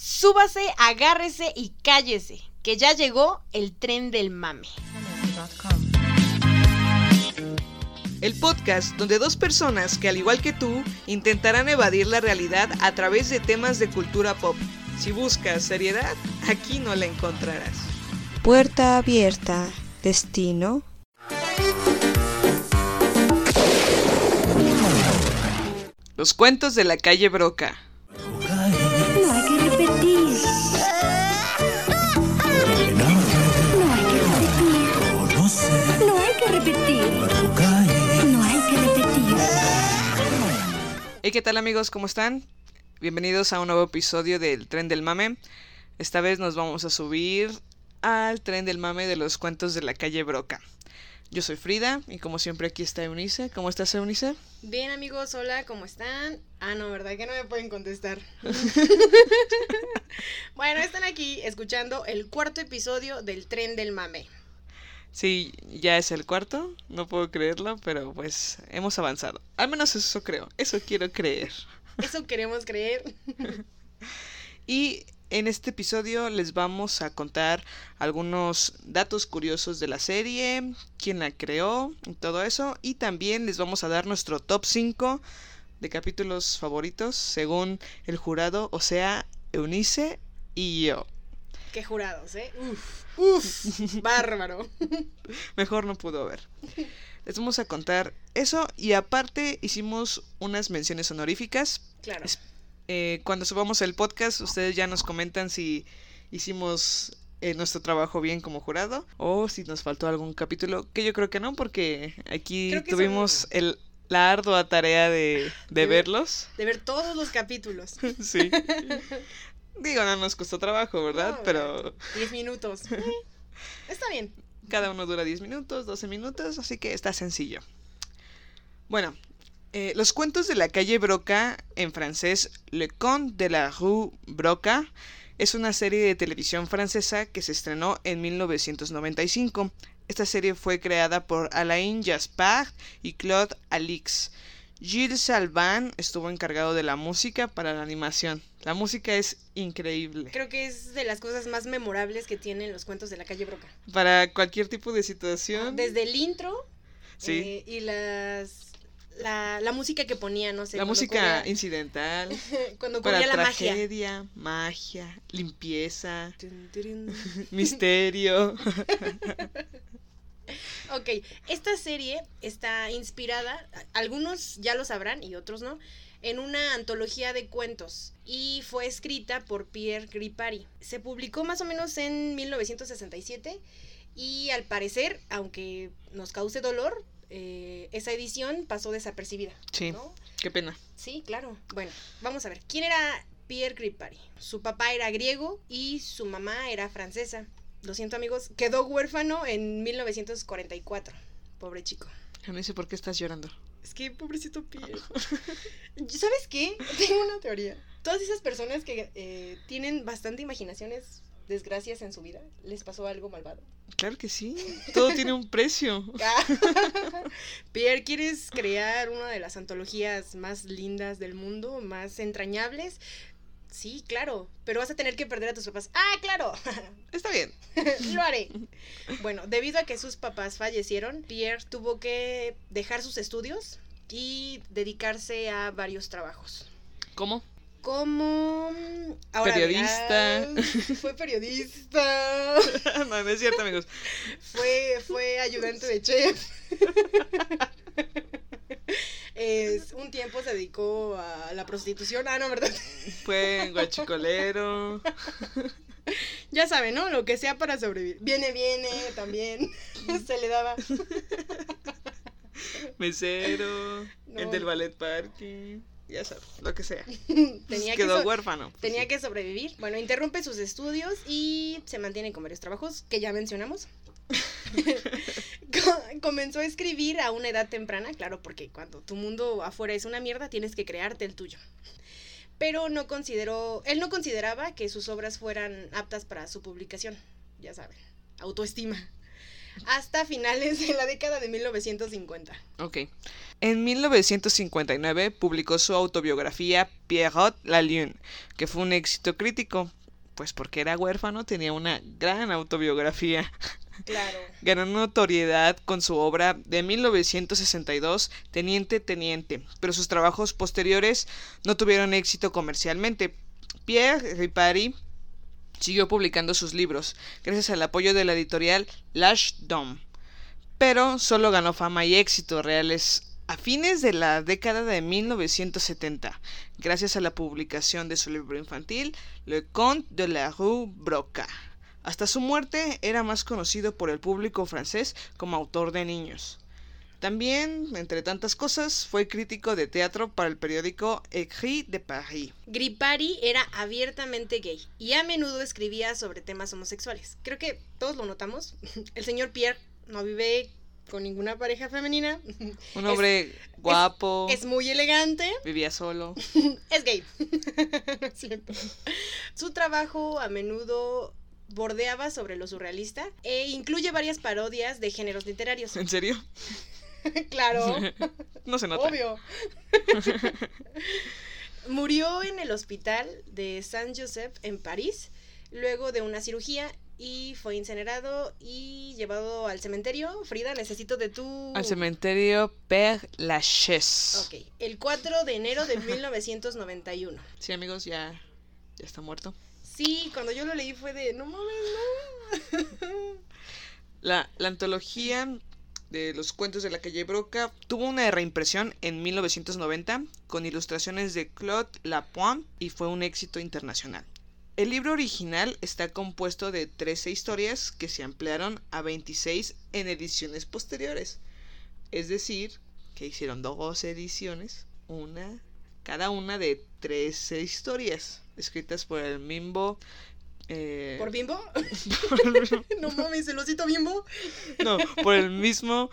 Súbase, agárrese y cállese, que ya llegó el tren del mame. El podcast donde dos personas que al igual que tú intentarán evadir la realidad a través de temas de cultura pop. Si buscas seriedad, aquí no la encontrarás. Puerta abierta. Destino. Los cuentos de la calle Broca. Hey, ¿qué tal amigos? ¿Cómo están? Bienvenidos a un nuevo episodio del Tren del Mame. Esta vez nos vamos a subir al Tren del Mame de los cuentos de la calle Broca. Yo soy Frida y como siempre aquí está Eunice. ¿Cómo estás Eunice? Bien amigos, hola, ¿cómo están? Ah, no, ¿verdad? Que no me pueden contestar. bueno, están aquí escuchando el cuarto episodio del tren del mame. Sí, ya es el cuarto, no puedo creerlo, pero pues hemos avanzado. Al menos eso creo, eso quiero creer. Eso queremos creer. Y en este episodio les vamos a contar algunos datos curiosos de la serie, quién la creó y todo eso. Y también les vamos a dar nuestro top 5 de capítulos favoritos según el jurado, o sea, Eunice y yo. Qué jurados, ¿eh? Uf, uf, bárbaro. Mejor no pudo haber. Les vamos a contar eso y aparte hicimos unas menciones honoríficas. Claro. Eh, cuando subamos el podcast, ustedes ya nos comentan si hicimos eh, nuestro trabajo bien como jurado o si nos faltó algún capítulo, que yo creo que no, porque aquí tuvimos son- el, la ardua tarea de, de De ver- verlos. De ver todos los capítulos. sí. Digo, no nos costó trabajo, ¿verdad? No, Pero 10 minutos. Eh, Está bien. cada uno dura 10 minutos, 12 minutos, así que está sencillo. Bueno, eh, los cuentos de la calle Broca, en francés Le Conte de la Rue Broca, es una serie de televisión francesa que se estrenó en 1995. Esta serie fue creada por Alain Jaspard y Claude Alix. Gilles Salvan estuvo encargado de la música para la animación. La música es increíble. Creo que es de las cosas más memorables que tienen los cuentos de la calle Broca. Para cualquier tipo de situación. Desde el intro Sí. eh, y las la, la música que ponía, no sé. la música incidental. cuando para corría la magia. tragedia, magia, limpieza, misterio. Ok, esta serie está inspirada, algunos ya lo sabrán y otros no, en una antología de cuentos y fue escrita por Pierre Gripari. Se publicó más o menos en 1967 y al parecer, aunque nos cause dolor, eh, esa edición pasó desapercibida. Sí, ¿no? qué pena. Sí, claro. Bueno, vamos a ver. ¿Quién era Pierre Gripari? Su papá era griego y su mamá era francesa. Lo siento amigos, quedó huérfano en 1944. Pobre chico. No sé por qué estás llorando. Es que pobrecito Pierre. ¿Sabes qué? Tengo una teoría. Todas esas personas que eh, tienen bastante imaginaciones, desgracias en su vida, les pasó algo malvado. Claro que sí. Todo tiene un precio. Pierre, ¿quieres crear una de las antologías más lindas del mundo, más entrañables? Sí, claro, pero vas a tener que perder a tus papás. Ah, claro, Está bien. lo haré. Bueno, debido a que sus papás fallecieron, Pierre tuvo que dejar sus estudios y dedicarse a varios trabajos. ¿Cómo? Como ahora Periodista. verás, fue periodista. no, no es cierto, amigos. Fue, fue ayudante de chef. Es, un tiempo se dedicó a la prostitución. Ah, no, ¿verdad? Fue guachicolero. Ya saben, ¿no? Lo que sea para sobrevivir. Viene, viene, también. Se le daba. Mesero. No. El del ballet parking. Ya sabes, lo que sea. Tenía que, Quedó so- huérfano. tenía Sí. que sobrevivir. Bueno, interrumpe sus estudios y se mantiene con varios trabajos que ya mencionamos. Co- Comenzó a escribir a una edad temprana, claro, porque cuando tu mundo afuera es una mierda, tienes que crearte el tuyo. Pero no consideró, él no consideraba que sus obras fueran aptas para su publicación, ya saben, autoestima. hasta finales de la década de 1950. Ok. En 1959 publicó su autobiografía Pierrot la Lune, que fue un éxito crítico, pues porque era huérfano tenía una gran autobiografía. Claro. Ganó notoriedad con su obra de 1962, Teniente Teniente, pero sus trabajos posteriores no tuvieron éxito comercialmente. Pierre Ripari siguió publicando sus libros, gracias al apoyo de la editorial L'Age d'Homme, pero solo ganó fama y éxito reales a fines de la década de 1970, gracias a la publicación de su libro infantil Le Conte de la Rue Broca. Hasta su muerte era más conocido por el público francés como autor de niños. También, entre tantas cosas, fue crítico de teatro para el periódico Écrit de Paris. Gripari era abiertamente gay y a menudo escribía sobre temas homosexuales. Creo que todos lo notamos. El señor Pierre no vive con ninguna pareja femenina. Un hombre guapo, Es muy elegante. vivía solo. Es gay. Siento. Su trabajo a menudo bordeaba sobre lo surrealista e incluye varias parodias de géneros literarios. ¿En serio? claro, No se nota. obvio. Murió en el hospital de Saint-Joseph en París luego de una cirugía y fue incinerado y llevado al cementerio. Frida, necesito de tu... Al cementerio Père Lachaise. Ok, el 4 de enero de 1991. Sí, amigos, ya, ya está muerto. Sí, cuando yo lo leí fue de, no mames, no. La, la antología de los cuentos de la calle Broca tuvo una reimpresión en 1990 con ilustraciones de Claude Lapointe y fue un éxito internacional. El libro original está compuesto de 13 historias que se ampliaron a 26 en ediciones posteriores. Es decir, que hicieron dos ediciones, una cada una de 13 historias escritas por el mismo eh, ¿Por Bimbo? por- no mames, el osito Bimbo. no, por el mismo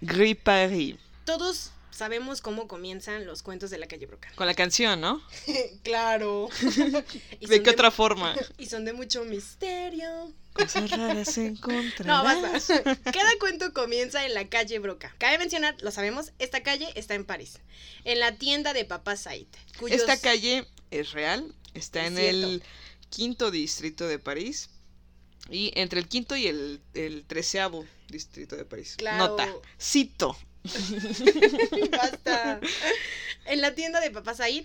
Gripari. Todos sabemos cómo comienzan los cuentos de la calle Broca. Con la canción, ¿no? claro. ¿De qué otra forma? Y son de mucho misterio. Cosas raras No, encontrarás. basta. Cada cuento comienza en la calle Broca. Cabe mencionar, lo sabemos, esta calle está en París. En la tienda de Papá Said. cuyos- Esta calle es real, está Es en cierto. el quinto distrito de París. Y entre el quinto y el, el treceavo distrito de París. Claro. Nota, cito. Basta. En la tienda de Papá Said,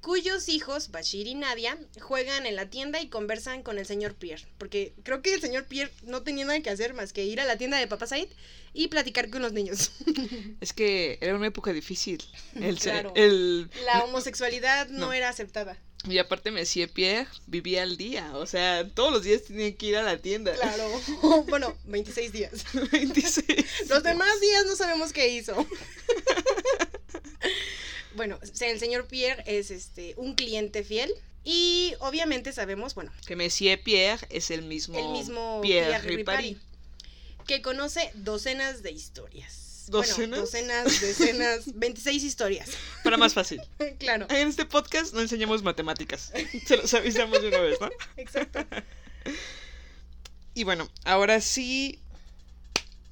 cuyos hijos, Bashir y Nadia, juegan en la tienda y conversan con el señor Pierre. Porque creo que el señor Pierre no tenía nada que hacer más que ir a la tienda de Papá Said y platicar con los niños. Es que era una época difícil. El, Claro. el, La homosexualidad no, No. era aceptada. y aparte Monsieur Pierre vivía al día. O sea, todos los días tenía que ir a la tienda. Claro. bueno, 26 días. 26. Los demás días no sabemos qué hizo. Bueno, el señor Pierre es este un cliente fiel. Y obviamente sabemos, bueno, Que Monsieur Pierre es el mismo, el mismo Pierre, Pierre, Ripari. Ripari, que conoce docenas de historias. ¿Docenas? Bueno, docenas, decenas, 26 historias. Para más fácil. claro, En este podcast no enseñamos matemáticas. Se los avisamos de una vez, ¿no? exacto. Y bueno, ahora sí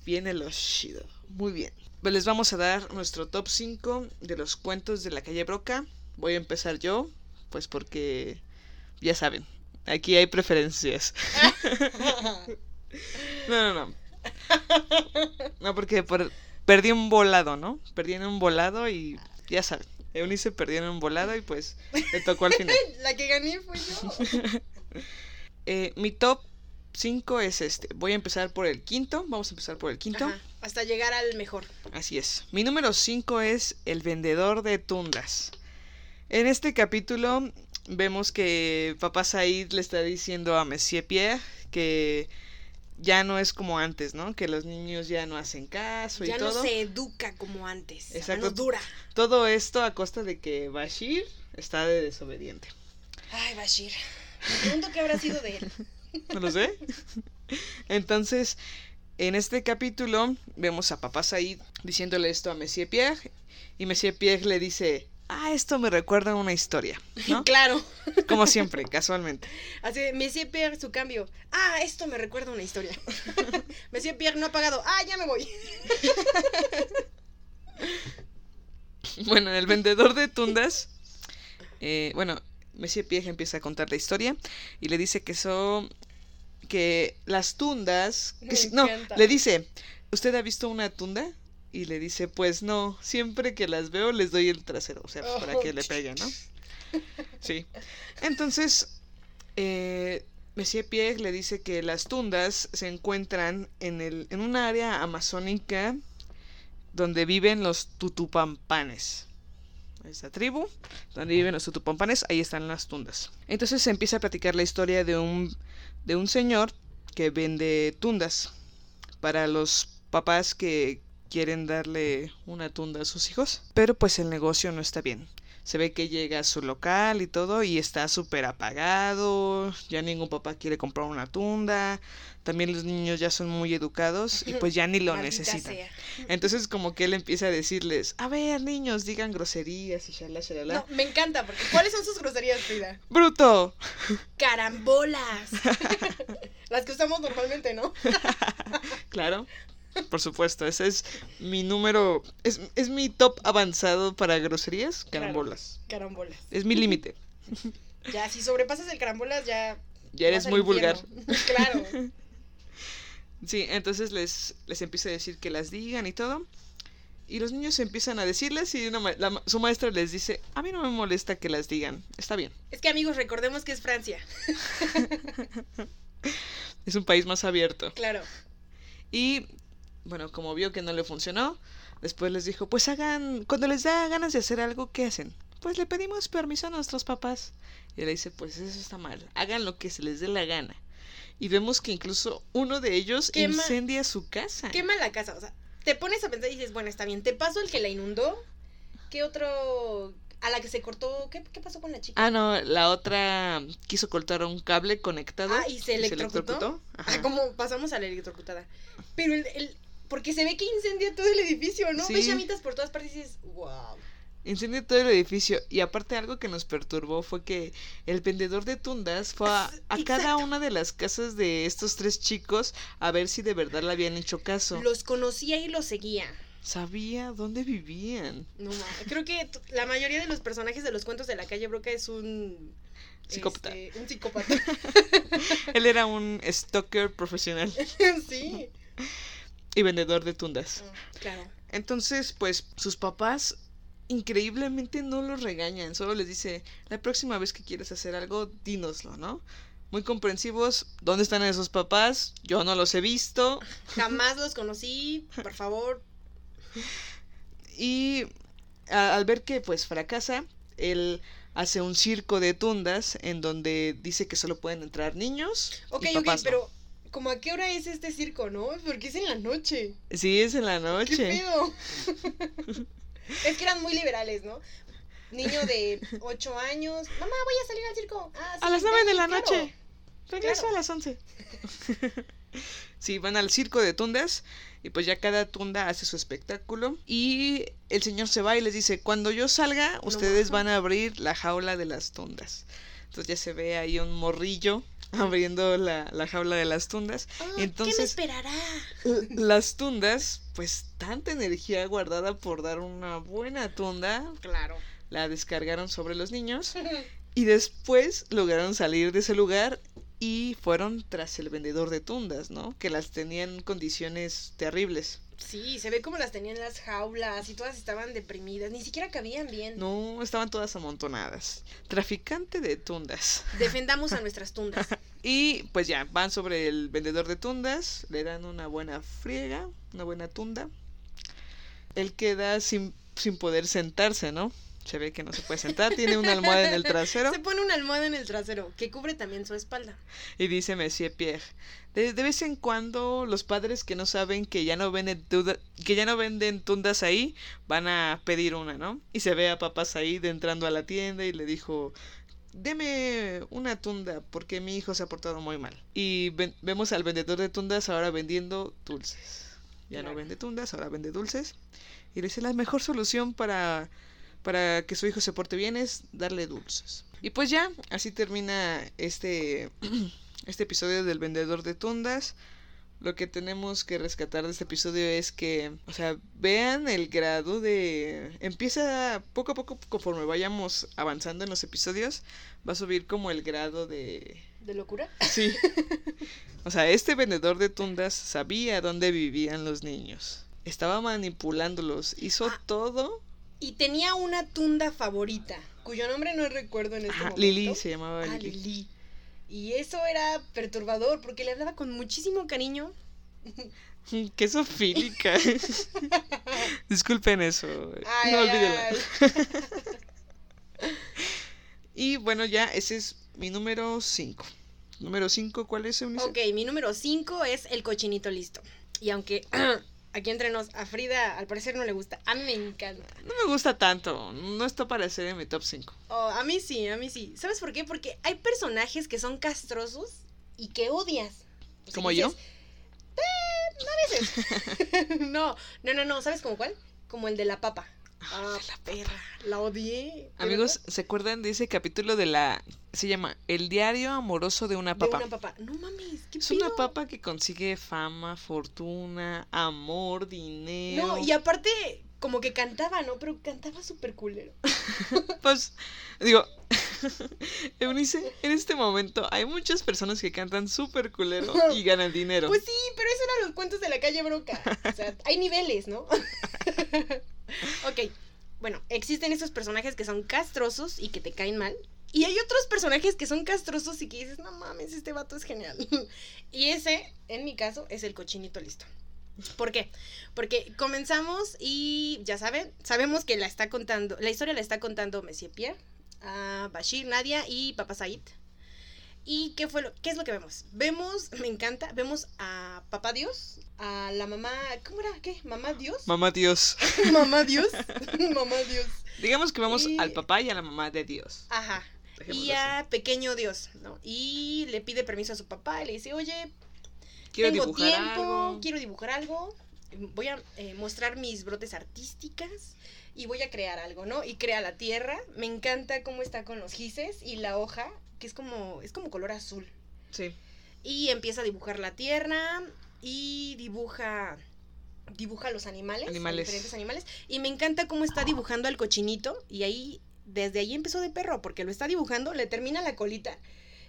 viene lo chido. Muy bien. Pues les vamos a dar nuestro top 5 de los cuentos de la calle Broca. Voy a empezar yo, pues porque ya saben, aquí hay preferencias. No, no, no. No, porque por- perdí un volado, ¿no? Perdí en un volado y ya saben. Eunice perdió en un volado y pues le tocó al final. La que gané fue yo. Eh, mi top 5 es este. Voy a empezar por el quinto. Vamos a empezar por el quinto. Ajá, hasta llegar al mejor. Así es. Mi número 5 es El vendedor de tundas. En este capítulo vemos que Papá Said le está diciendo a Monsieur Pierre que ya no es como antes, ¿no? Que los niños ya no hacen caso y Ya todo. no se educa como antes. Exacto. No dura. Todo esto a costa de que Bashir está de desobediente. Ay, Bashir. Me pregunto qué habrá sido de él. No lo sé. Entonces, en este capítulo vemos a Papá Said diciéndole esto a Monsieur Pierre. Y Monsieur Pierre le dice, ah, esto me recuerda a una historia, ¿no? Claro. Como siempre, casualmente. Así, de, Monsieur Pierre, su cambio. Ah, esto me recuerda a una historia. Monsieur Pierre no ha pagado. Ah, ya me voy. Bueno, el vendedor de tundas, eh, bueno, Monsieur Pierre empieza a contar la historia y le dice que son, que las tundas, que si- no, le dice, ¿usted ha visto una tunda? Y le dice, pues no, siempre que las veo les doy el trasero, o sea, pues, para que le peguen, ¿no? Sí. Entonces, eh, Monsieur Pierre le dice que las tundas se encuentran en, el, en un área amazónica donde viven los tutupampanes. Esta tribu, donde viven los tutupampanes, ahí están las tundas. Entonces se empieza a platicar la historia de un, de un señor que vende tundas para los papás que quieren darle una tunda a sus hijos. Pero pues el negocio no está bien. Se ve que llega a su local y todo y está súper apagado. Ya ningún papá quiere comprar una tunda. También los niños ya son muy educados y pues ya ni lo Maldita necesitan. sea. Entonces como que él empieza a decirles, a ver niños, digan groserías y shalala, shalala. No, me encanta, porque ¿cuáles son sus groserías, Frida? ¡Bruto! Carambolas. Las que usamos normalmente, ¿no? Claro, por supuesto, ese es mi número, es, es mi top avanzado para groserías, carambolas. Carambolas. Es mi límite. Ya, si sobrepasas el carambolas, ya. Ya eres muy vulgar. claro. Sí, entonces les, les empieza a decir que las digan y todo. Y los niños empiezan a decirles y una ma- la ma- su maestra les dice, a mí no me molesta que las digan, está bien. Es que, amigos, recordemos que es Francia. Es un país más abierto. Claro. Y bueno, como vio que no le funcionó, después les dijo, pues hagan, cuando les da ganas de hacer algo, ¿qué hacen? Pues le pedimos permiso a nuestros papás. Y le dice, pues eso está mal, hagan lo que se les dé la gana. Y vemos que incluso uno de ellos Quema- incendia su casa. Quema la casa. O sea, te pones a pensar y dices, bueno, está bien. Te paso el que la inundó. ¿Qué otro. A la que se cortó. ¿Qué, qué pasó con la chica? Ah, no, la otra quiso cortar un cable conectado. Ah, ¿y se electrocutó? Ajá. Ah, como pasamos a la electrocutada. Pero el, el- Porque se ve que incendia todo el edificio, ¿no? Sí. Ves llamitas por todas partes y dices, wow. Incendió todo el edificio y aparte algo que nos perturbó fue que el vendedor de tundas fue a, cada una de las casas de estos tres chicos a ver si de verdad le habían hecho caso. Los conocía y los seguía. Sabía dónde vivían. No. Creo que la mayoría de los personajes de los cuentos de la calle Broca es un. Psicópata. este, un psicópata. Él era un stalker profesional sí. y vendedor de tundas. Mm, Claro. Entonces, pues sus papás increíblemente no los regañan, solo les dice, la próxima vez que quieras hacer algo, dínoslo, ¿no? Muy comprensivos, ¿dónde están esos papás? Yo no los he visto. Jamás los conocí. Por favor. Y a- al ver que pues fracasa, él hace un circo de tundas en donde dice que solo pueden entrar niños. Ok, y ok, papás no. pero. ¿Como a qué hora es este circo, no? Porque es en la noche. Sí, es en la ¿Qué noche. pedo? es que eran muy liberales, ¿no? Niño de 8 años. Mamá, voy a salir al circo. "Ah, A las 9 de la claro". noche. Regreso Claro. a las 11. sí, van al circo de tundas y pues ya cada tunda hace su espectáculo y el señor se va y les dice, cuando yo salga, ustedes van a abrir la jaula de las tundas. Entonces ya se ve ahí un morrillo abriendo la, la jaula de las tundas. Ah, y ¿Qué me entonces esperará? las tundas, pues tanta energía guardada por dar una buena tunda, Claro. la descargaron sobre los niños y después lograron salir de ese lugar y fueron tras el vendedor de tundas, ¿no? Que las tenían en condiciones terribles. Sí, se ve como las tenían en las jaulas y todas estaban deprimidas. Ni siquiera cabían bien. No, estaban todas amontonadas. Traficante de tundas. Defendamos a nuestras tundas. Y pues ya, van sobre el vendedor de tundas, le dan una buena friega, una buena tunda. Él queda sin, sin poder sentarse, ¿no? Se ve que no se puede sentar, tiene una almohada en el trasero. Se pone una almohada en el trasero que cubre también su espalda. Y dice Monsieur Pierre, de, de vez en cuando los padres que no saben que ya no venden que ya no venden tundas ahí, van a pedir una, ¿no? Y se ve a papá Said entrando a la tienda y le dijo, deme una tunda porque mi hijo se ha portado muy mal. Y ven- vemos al vendedor de tundas ahora vendiendo dulces. Ya no vende tundas, ahora vende dulces. Y le dice, la mejor solución para, para que su hijo se porte bien es darle dulces. Y pues ya, así termina este, este episodio del vendedor de tundas. Lo que tenemos que rescatar de este episodio es que, o sea, vean el grado de... Empieza poco a poco, conforme vayamos avanzando en los episodios, va a subir como el grado de... ¿De locura? Sí. O sea, este vendedor de tundas sabía dónde vivían los niños. Estaba manipulándolos. Hizo Ah, todo. Y tenía una tunda favorita, cuyo nombre no recuerdo en este Ajá, momento. Lili se llamaba Ah, Lili. Lili. Y eso era perturbador porque le hablaba con muchísimo cariño. Qué sofílica. Disculpen eso. Ay, no ay. Y bueno, ya ese es mi número 5. Número 5, ¿cuál es, Eunice? Ok, mi número 5 es el cochinito listo. Y aunque aquí entre nos, a Frida al parecer no le gusta, a mí me encanta. No me gusta tanto. No está para ser en mi top 5. Oh, a mí sí, a mí sí. ¿Sabes por qué? Porque hay personajes que son castrosos y que odias. O sea, ¿Como dices, yo? "Eh, a veces. no, no, no, no. ¿Sabes como cuál? Como el de la papa. Ah, la perra. La odié. ¿De Amigos? ¿se acuerdan de ese capítulo de la... Se llama El diario amoroso de una De papa? una papa. No mames, qué Es una papa que consigue fama, fortuna, amor, dinero. No, y aparte, como que cantaba, ¿no? Pero cantaba súper culero. Pues, digo, Eunice, en este momento hay muchas personas que cantan súper culero y ganan dinero. Pues sí, pero eso eran los cuentos de la calle Broca. O sea, hay niveles, ¿no? Ok, bueno, existen esos personajes que son castrosos y que te caen mal. Y hay otros personajes que son castrosos y que dices, no mames, este vato es genial. y ese, en mi caso, es el cochinito listo. ¿Por qué? Porque comenzamos y ya saben, sabemos que la está contando, la historia la está contando Monsieur Pierre, a Bashir, Nadia y Papa Said. ¿Y qué fue lo, qué es lo que vemos? Vemos, me encanta, vemos a Papá Dios, a la mamá, ¿cómo era? ¿Qué? ¿Mamá Dios? Mamá Dios. mamá Dios. mamá Dios. Digamos que vamos Y- al papá y a la mamá de Dios. Ajá. Dejémoslo Y a pequeño Dios, ¿no? Y le pide permiso a su papá y le dice, oye, Quiero tengo dibujar tiempo, algo. quiero dibujar algo, voy a eh, mostrar mis brotes artísticas y voy a crear algo, ¿no? Y crea la tierra, me encanta cómo está con los gises y la hoja, que es como, es como color azul. Sí. Y empieza a dibujar la tierra y dibuja dibuja los animales, Animales. diferentes animales y me encanta cómo está dibujando al cochinito y ahí desde ahí empezó de perro porque lo está dibujando, le termina la colita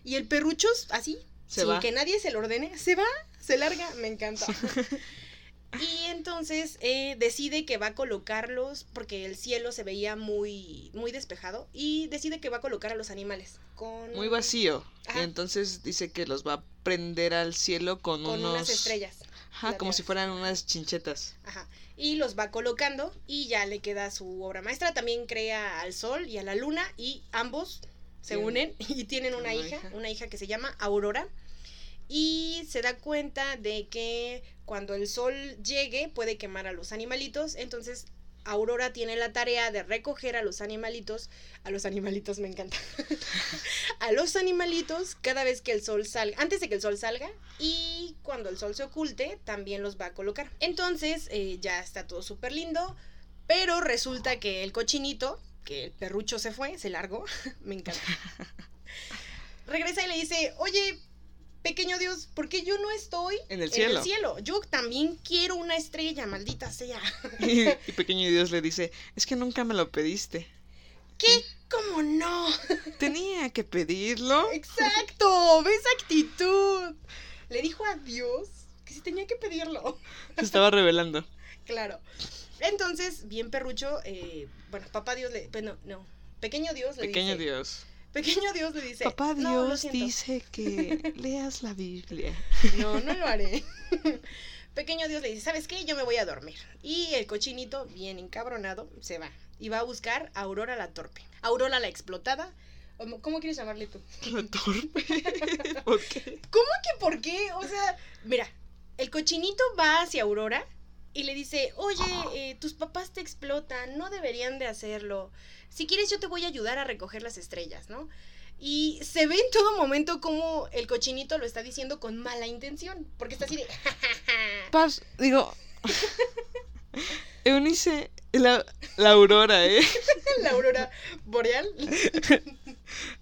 y el perrucho así Se sin va. que nadie se lo ordene, se va, se larga, me encanta. Y entonces eh, decide que va a colocarlos, porque el cielo se veía muy, muy despejado, y decide que va a colocar a los animales con, Muy vacío. Ajá. Entonces dice que los va a prender al cielo con, con unos... unas estrellas. Ajá, como si fueran unas chinchetas. Ajá. Y los va colocando y ya le queda su obra maestra. También crea al sol y a la luna y ambos se unen y tienen una, una hija, hija. una hija que se llama Aurora. Y se da cuenta de que cuando el sol llegue puede quemar a los animalitos. Entonces Aurora tiene la tarea de recoger a los animalitos. A los animalitos me encanta. a los animalitos cada vez que el sol salga. Antes de que el sol salga. Y cuando el sol se oculte, también los va a colocar. Entonces eh, ya está todo súper lindo. Pero resulta que el cochinito, que el perrucho se fue, se largó. me encanta. Regresa y le dice, oye, pequeño Dios, ¿por qué yo no estoy En el cielo. cielo? Yo también quiero una estrella, maldita sea. Y, y pequeño Dios le dice, es que nunca me lo pediste. ¿Qué? ¿Cómo no? Tenía que pedirlo. Exacto, ve esa actitud. Le dijo a Dios que si tenía que pedirlo. Se estaba revelando. Claro. Entonces, bien perrucho, eh, bueno, papá Dios le, bueno, no, pequeño Dios le Pequeño dice, Dios. Pequeño Dios le dice, Papá "No, lo Dios siento". dice que leas la Biblia. No, no lo haré. Pequeño Dios le dice, ¿sabes qué? Yo me voy a dormir. Y el cochinito, bien encabronado, se va. Y va a buscar a Aurora la torpe. Aurora la explotada. ¿Cómo quieres llamarle tú? Torpe. ¿Por qué? ¿Cómo que por qué? O sea, mira, el cochinito va hacia Aurora y le dice, oye, eh, tus papás te explotan, no deberían de hacerlo. Si quieres yo te voy a ayudar a recoger las estrellas, ¿no? Y se ve en todo momento como el cochinito lo está diciendo con mala intención, porque está así de... Paz, digo. Eunice, la, la aurora, ¿eh? La aurora boreal.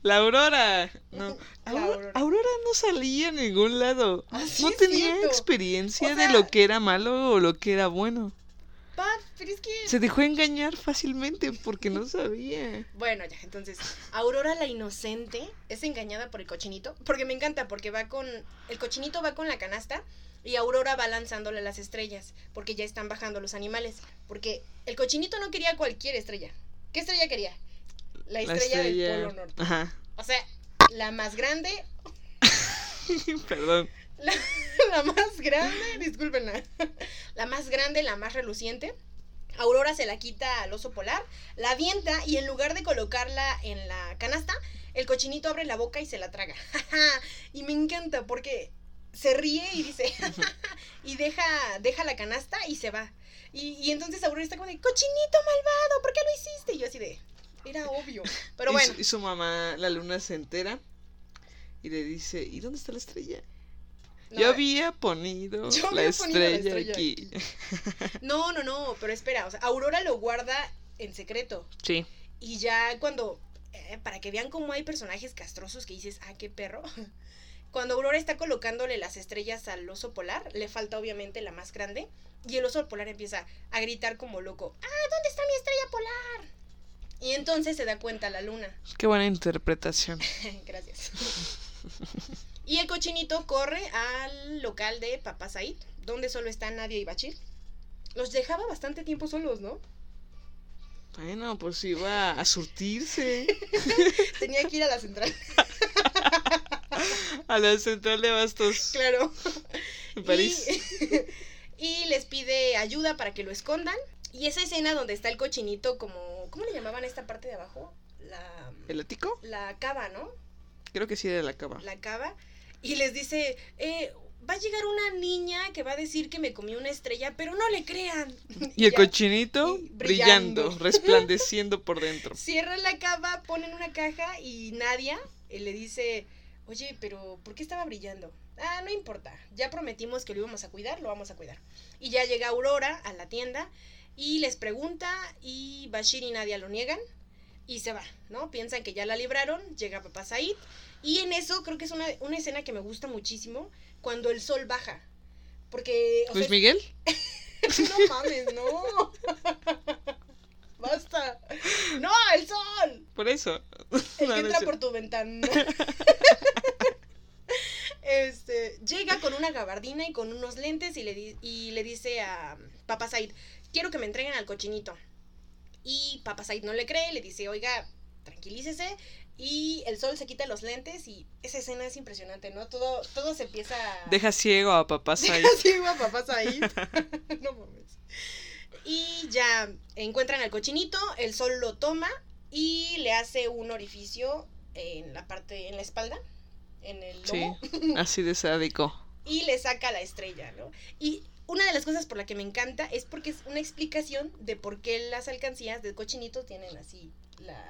La aurora. No. La Aurora, no salía a ningún lado. Ah, sí no tenía cierto. experiencia O de lo que era malo o lo que era bueno. Pero es que... Se dejó engañar fácilmente porque no sabía. Bueno, ya, entonces, Aurora la inocente es engañada por el cochinito, porque me encanta, porque va con, el cochinito va con la canasta y Aurora va lanzándole las estrellas, porque ya están bajando los animales, porque el cochinito no quería cualquier estrella. ¿Qué estrella quería? La La estrella, del Polo Norte. Ajá. O sea, la más grande, Perdón. la, la más grande, discúlpenla, la más grande, la más reluciente. Aurora se la quita al oso polar, la avienta y en lugar de colocarla en la canasta, el cochinito abre la boca y se la traga. y me encanta porque se ríe y dice, y deja, deja la canasta y se va. Y, y entonces Aurora está como de, cochinito malvado, ¿por qué lo hiciste? Y yo así de, era obvio. Pero y, bueno, su, y su mamá, la luna, se entera y le dice, ¿y dónde está la estrella? no, Yo había ponido Yo la, había ponido la estrella estrella aquí. no, no, no, pero espera, o sea, Aurora lo guarda en secreto. Sí. Y ya cuando, eh, para que vean cómo hay personajes castrosos que dices, ah, qué perro. Cuando Aurora está colocándole las estrellas al oso polar, le falta obviamente la más grande. Y el oso polar empieza a gritar como loco, ah, ¿dónde está mi estrella polar? Y entonces se da cuenta la luna. Qué buena interpretación. Gracias. Y el cochinito corre al local de Papá Said, donde solo están Nadia y Bachir. Los dejaba bastante tiempo solos, ¿no? Bueno, pues iba a surtirse Tenía que ir a la central. a la central de Bastos Claro. en París. Y, y les pide ayuda para que lo escondan. Y esa escena donde está el cochinito como... ¿Cómo le llamaban a esta parte de abajo? La, ¿El ático? la cava, ¿no? Creo que sí era la cava. La cava. Y les dice, eh, va a llegar una niña que va a decir que me comí una estrella, pero no le crean. Y el ya. cochinito Y brillando, brillando. resplandeciendo por dentro. Cierran la cava, ponen una caja y Nadia eh, le dice, oye, pero ¿por qué estaba brillando? Ah, no importa, ya prometimos que lo íbamos a cuidar, lo vamos a cuidar. Y ya llega Aurora a la tienda y les pregunta y Bashir y Nadia lo niegan y se va, ¿no? Piensan que ya la libraron, llega Papá Said y en eso creo que es una, una escena que me gusta muchísimo cuando el sol baja. Porque... Luis sea, Miguel, no mames, no. Basta. No, el sol. por eso. El que entra por tu ventana. Este, llega con una gabardina y con unos lentes y le, di- y le dice a Papa Said, quiero que me entreguen al cochinito. Y Papa Said no le cree, le dice, oiga, tranquilícese. Y el sol se quita los lentes y esa escena es impresionante, ¿no? Todo, todo se empieza a... Deja ciego a papá Sai. Así va papá Said. no mames. Y ya encuentran al cochinito, el sol lo toma y le hace un orificio en la parte, en la espalda, en el Sí, lomo, así de sádico. y le saca la estrella, ¿no? Y una de las cosas por la que me encanta es porque es una explicación de por qué las alcancías del cochinito tienen así la...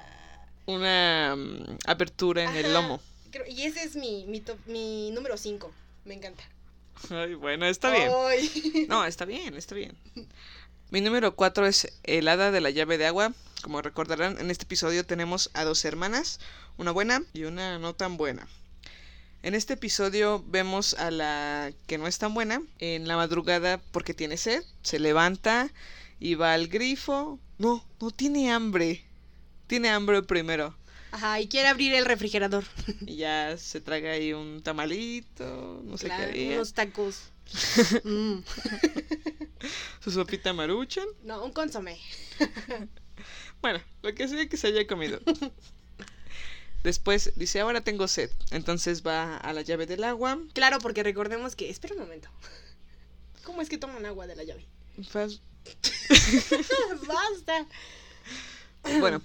Una mm, apertura en Ajá. el lomo. creo- Y ese es mi, mi, top- mi número 5. Me encanta. Ay, bueno, está bien. Ay. No, está bien, está bien. Mi número 4 es El hada de la llave de agua. Como recordarán, en este episodio tenemos a dos hermanas, una buena y una no tan buena. En este episodio vemos a la que no es tan buena en la madrugada porque tiene sed, se levanta y va al grifo. No, no tiene hambre. Tiene hambre primero. Ajá, y quiere abrir el refrigerador. Y ya se traga ahí un tamalito, no sé Claro, qué haría. unos tacos. Mm. Su sopita maruchan. No, un consomé. Bueno, lo que sea que se haya comido. Después dice, ahora tengo sed. Entonces va a la llave del agua. Claro, porque recordemos que. Espera un momento. ¿Cómo es que toman agua de la llave? Fas- Basta. Bueno.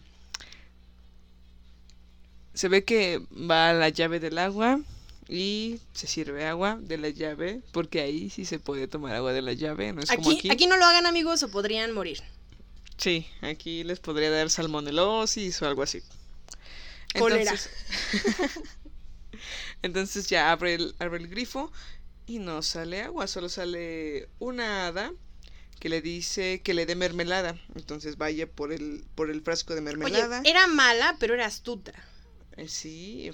Se ve que va a la llave del agua y se sirve agua de la llave. Porque ahí sí se puede tomar agua de la llave. No es como Aquí, aquí. aquí no lo hagan, amigos, o podrían morir. Sí, aquí les podría dar salmonelosis o algo así. Cólera. Entonces, entonces ya abre el, abre el grifo y no sale agua, solo sale una hada que le dice que le dé mermelada. Entonces vaya por el, por el frasco de Oye, mermelada. era mala, pero era astuta. Eh, sí,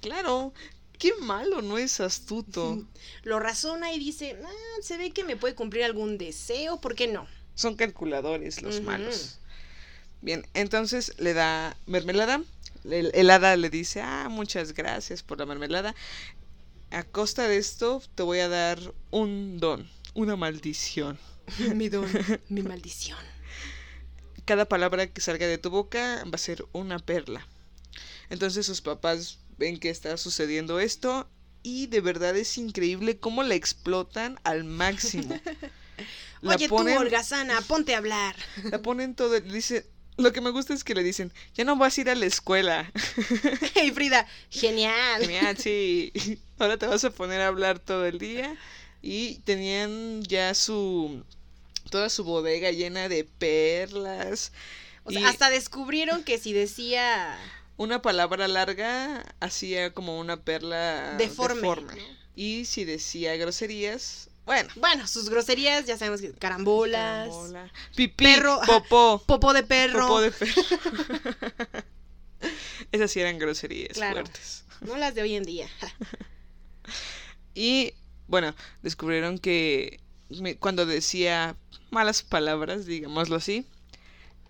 claro. Qué malo, no es astuto. Lo razona y dice, "Ah, se ve que me puede cumplir algún deseo, ¿por qué no? Son calculadores los malos. Bien, entonces le da mermelada. El, el hada le dice, ah, muchas gracias por la mermelada. A costa de esto te voy a dar un don, una maldición. mi don, mi maldición. Cada palabra que salga de tu boca va a ser una perla. Entonces sus papás ven que está sucediendo esto y de verdad es increíble cómo la explotan al máximo. La Oye, ponen- tú, holgazana, ponte a hablar. La ponen todo, dice, lo que me gusta es que le dicen, ya no vas a ir a la escuela. y Frida, genial. Genial, sí. Ahora te vas a poner a hablar todo el día. Y tenían ya su, toda su bodega llena de perlas. O sea, y hasta descubrieron que si decía una palabra larga hacía como una perla Deforme, deforme. ¿no? Y si decía groserías, bueno. Bueno, sus groserías, ya sabemos que carambolas, carambola, Pipí, Perro, ajá. popó. popó de perro, Popó de perro. Esas sí eran groserías Claro. fuertes. no las de hoy en día. Y bueno, descubrieron que cuando decía malas palabras, digámoslo así,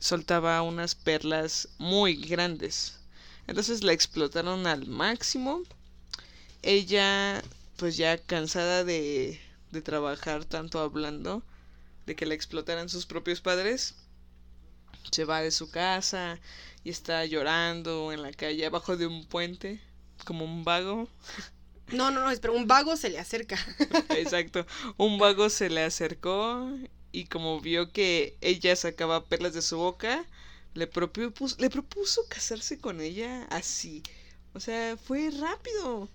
soltaba unas perlas muy grandes. Entonces la explotaron al máximo. Ella, pues ya cansada de, de trabajar tanto hablando, de que la explotaran sus propios padres, se va de su casa y está llorando en la calle abajo de un puente, como un vago. No, no, no, espera, un vago se le acerca. Exacto. Un vago se le acercó y como vio que ella sacaba perlas de su boca, le propuso, le propuso casarse con ella así. O sea, fue rápido.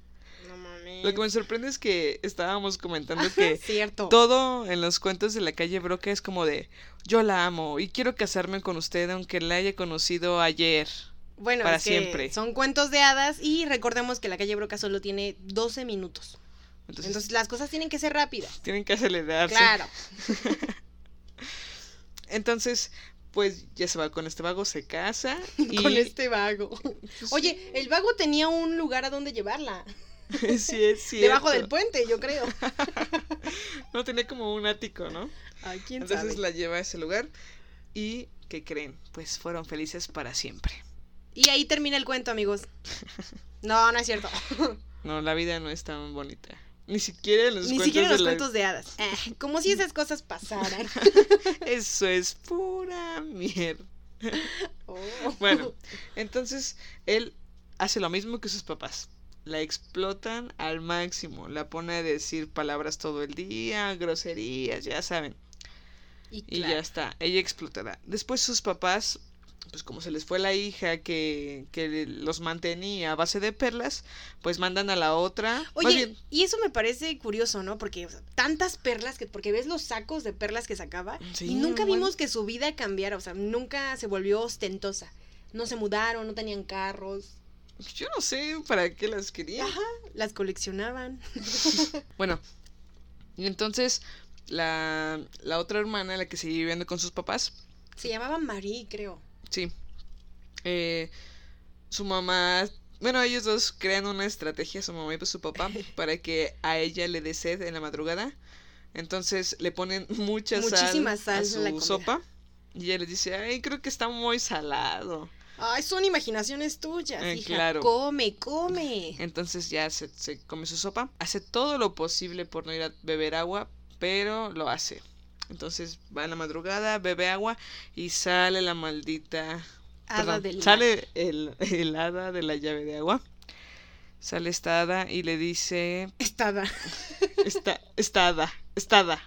No mames. Lo que me sorprende es que estábamos comentando que Cierto. todo en los cuentos de la calle Broca es como de yo la amo y quiero casarme con usted aunque la haya conocido ayer. Bueno, para es que siempre. son cuentos de hadas y recordemos que la calle Broca solo tiene 12 minutos. Entonces, Entonces las cosas tienen que ser rápidas. tienen que acelerarse. Claro. Entonces, pues ya se va con este vago, se casa y Con este vago. Oye, el vago tenía un lugar a donde llevarla. sí es cierto. Debajo del puente, yo creo. No tenía como un ático, ¿no? Ay, quién Entonces sabe. la lleva a ese lugar y ¿qué creen? Pues fueron felices para siempre. Y ahí termina el cuento, amigos. No, no es cierto. No, la vida no es tan bonita. Ni siquiera en los Ni cuentos siquiera en de los la- cuentos de hadas. Eh, como si esas cosas pasaran. Eso es pura mierda. Oh. Bueno, entonces él hace lo mismo que sus papás. La explotan al máximo. La pone a decir palabras todo el día, groserías, ya saben. Y, Y ya está, ella explotará. Después sus papás, pues como se les fue la hija que, que los mantenía a base de perlas, pues mandan a la otra. Oye, bien, y eso me parece curioso, ¿no? Porque o sea, tantas perlas que, porque ves los sacos de perlas que sacaba Sí, y nunca vimos que su vida cambiara, o sea, nunca se volvió ostentosa. No se mudaron, no tenían carros, yo no sé para qué las quería. Ajá. las coleccionaban. Bueno, y entonces la, la otra hermana, la que sigue viviendo con sus papás, Se llamaba Marie, creo. Sí, eh, su mamá, bueno, ellos dos crean una estrategia, su mamá y su papá, para que a ella le dé sed en la madrugada. Entonces le ponen mucha Muchísima sal, sal a su sopa. Y ella les dice, ay, creo que está muy salado. Ay, son imaginaciones tuyas, Eh, hija. claro. Come, come. Entonces ya se, se come su sopa. Hace todo lo posible por no ir a beber agua, pero lo hace. Entonces va en la madrugada, bebe agua y sale la maldita... Hada perdón, sale el, el hada de la llave de agua. Sale esta hada y le dice... Estada. Esta, esta hada, esta hada.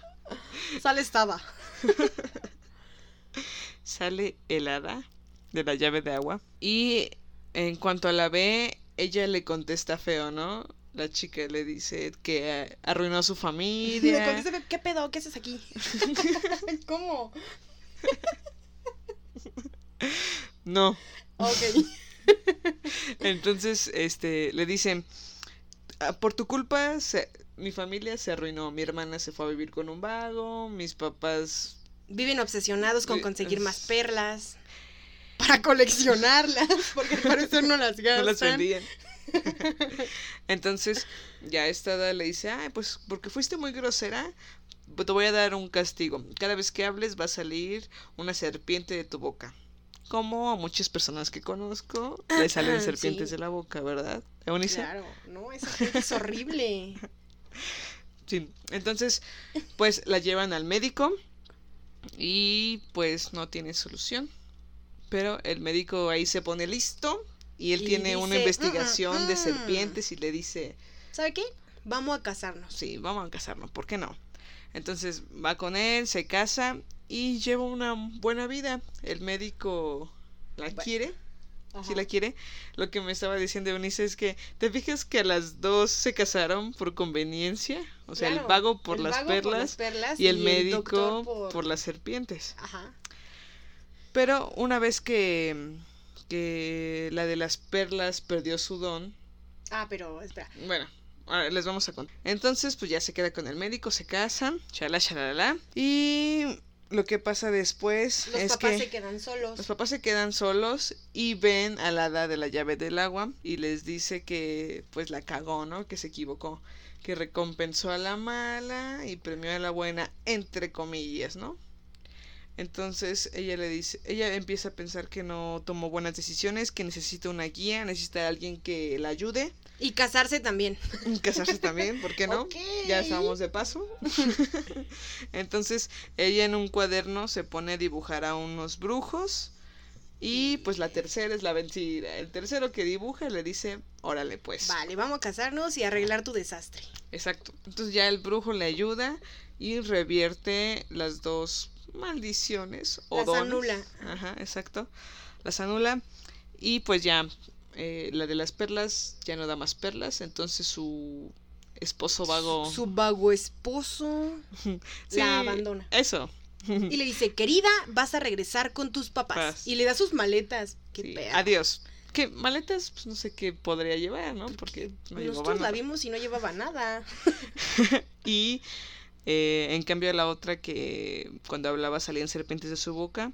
Sale estada. Sale el hada de la llave de agua. Y en cuanto la ve, ella le contesta feo, ¿no? La chica le dice que arruinó a su Le familia. contesta, ¿qué pedo? ¿Qué haces aquí? ¿Cómo? No. Ok. Entonces, este, le dicen, "Ah, por tu culpa, se- mi familia se arruinó. Mi hermana se fue a vivir con un vago, mis papás Viven obsesionados con conseguir más perlas. Para coleccionarlas, porque al parecer no las gastan. no las vendían. Entonces, ya esta hada le dice, ay, pues porque fuiste muy grosera, te voy a dar un castigo. Cada vez que hables va a salir una serpiente de tu boca. Como a muchas personas que conozco, le salen Sí. serpientes de la boca, ¿verdad? Eunice? Claro, no, esa gente es horrible. Sí. Entonces, pues la llevan al médico y pues no tiene solución. Pero el médico ahí se pone listo y él Y tiene una investigación "Mm, de mm". serpientes y le dice, ¿Sabe qué? Vamos a casarnos. sí, vamos a casarnos, ¿por qué no? Entonces va con él, se casa y lleva una buena vida. El médico la Bueno, quiere, Ajá. sí la quiere. Lo que me estaba diciendo Eunice es que, ¿te fijas que las dos se casaron por conveniencia? O sea, el vago por, el las, vago perlas, por las perlas y el médico por... por- las serpientes. Ajá. Pero una vez que, que la de las perlas perdió su don, Ah, pero espera. bueno, ahora les vamos a contar. Entonces, pues ya se queda con el médico, se casan, chala, chalala. Y lo que pasa después Los es papás que se quedan solos. los papás se quedan solos y ven a la hada de la llave del agua y les dice que pues la cagó, ¿no? Que se equivocó. Que recompensó a la mala y premió a la buena, entre comillas, ¿no? Entonces ella le dice, ella empieza a pensar que no tomó buenas decisiones, que necesita una guía, necesita a alguien que la ayude. Y casarse también. Casarse también, ¿por qué no? Ya estamos de paso. Entonces ella en un cuaderno se pone a dibujar a unos brujos y pues la tercera es la vencida. El tercero que dibuja le dice, órale pues. Vale, vamos a casarnos y arreglar tu desastre. Exacto. Entonces ya el brujo le ayuda y revierte las dos maldiciones o Las dones. anula. Ajá, exacto. Las anula y pues ya eh, la de las perlas ya no da más perlas, entonces su esposo vago Su vago esposo Sí, la abandona. Eso. Y le dice, querida, vas a regresar con tus papás. Paz. Y le da sus maletas. Qué Sí. Adiós. ¿Qué maletas? Pues no sé qué podría llevar, ¿no? Porque no llevaba Nosotros la nada. vimos y no llevaba nada. Y eh, en cambio a la otra que cuando hablaba salían serpientes de su boca,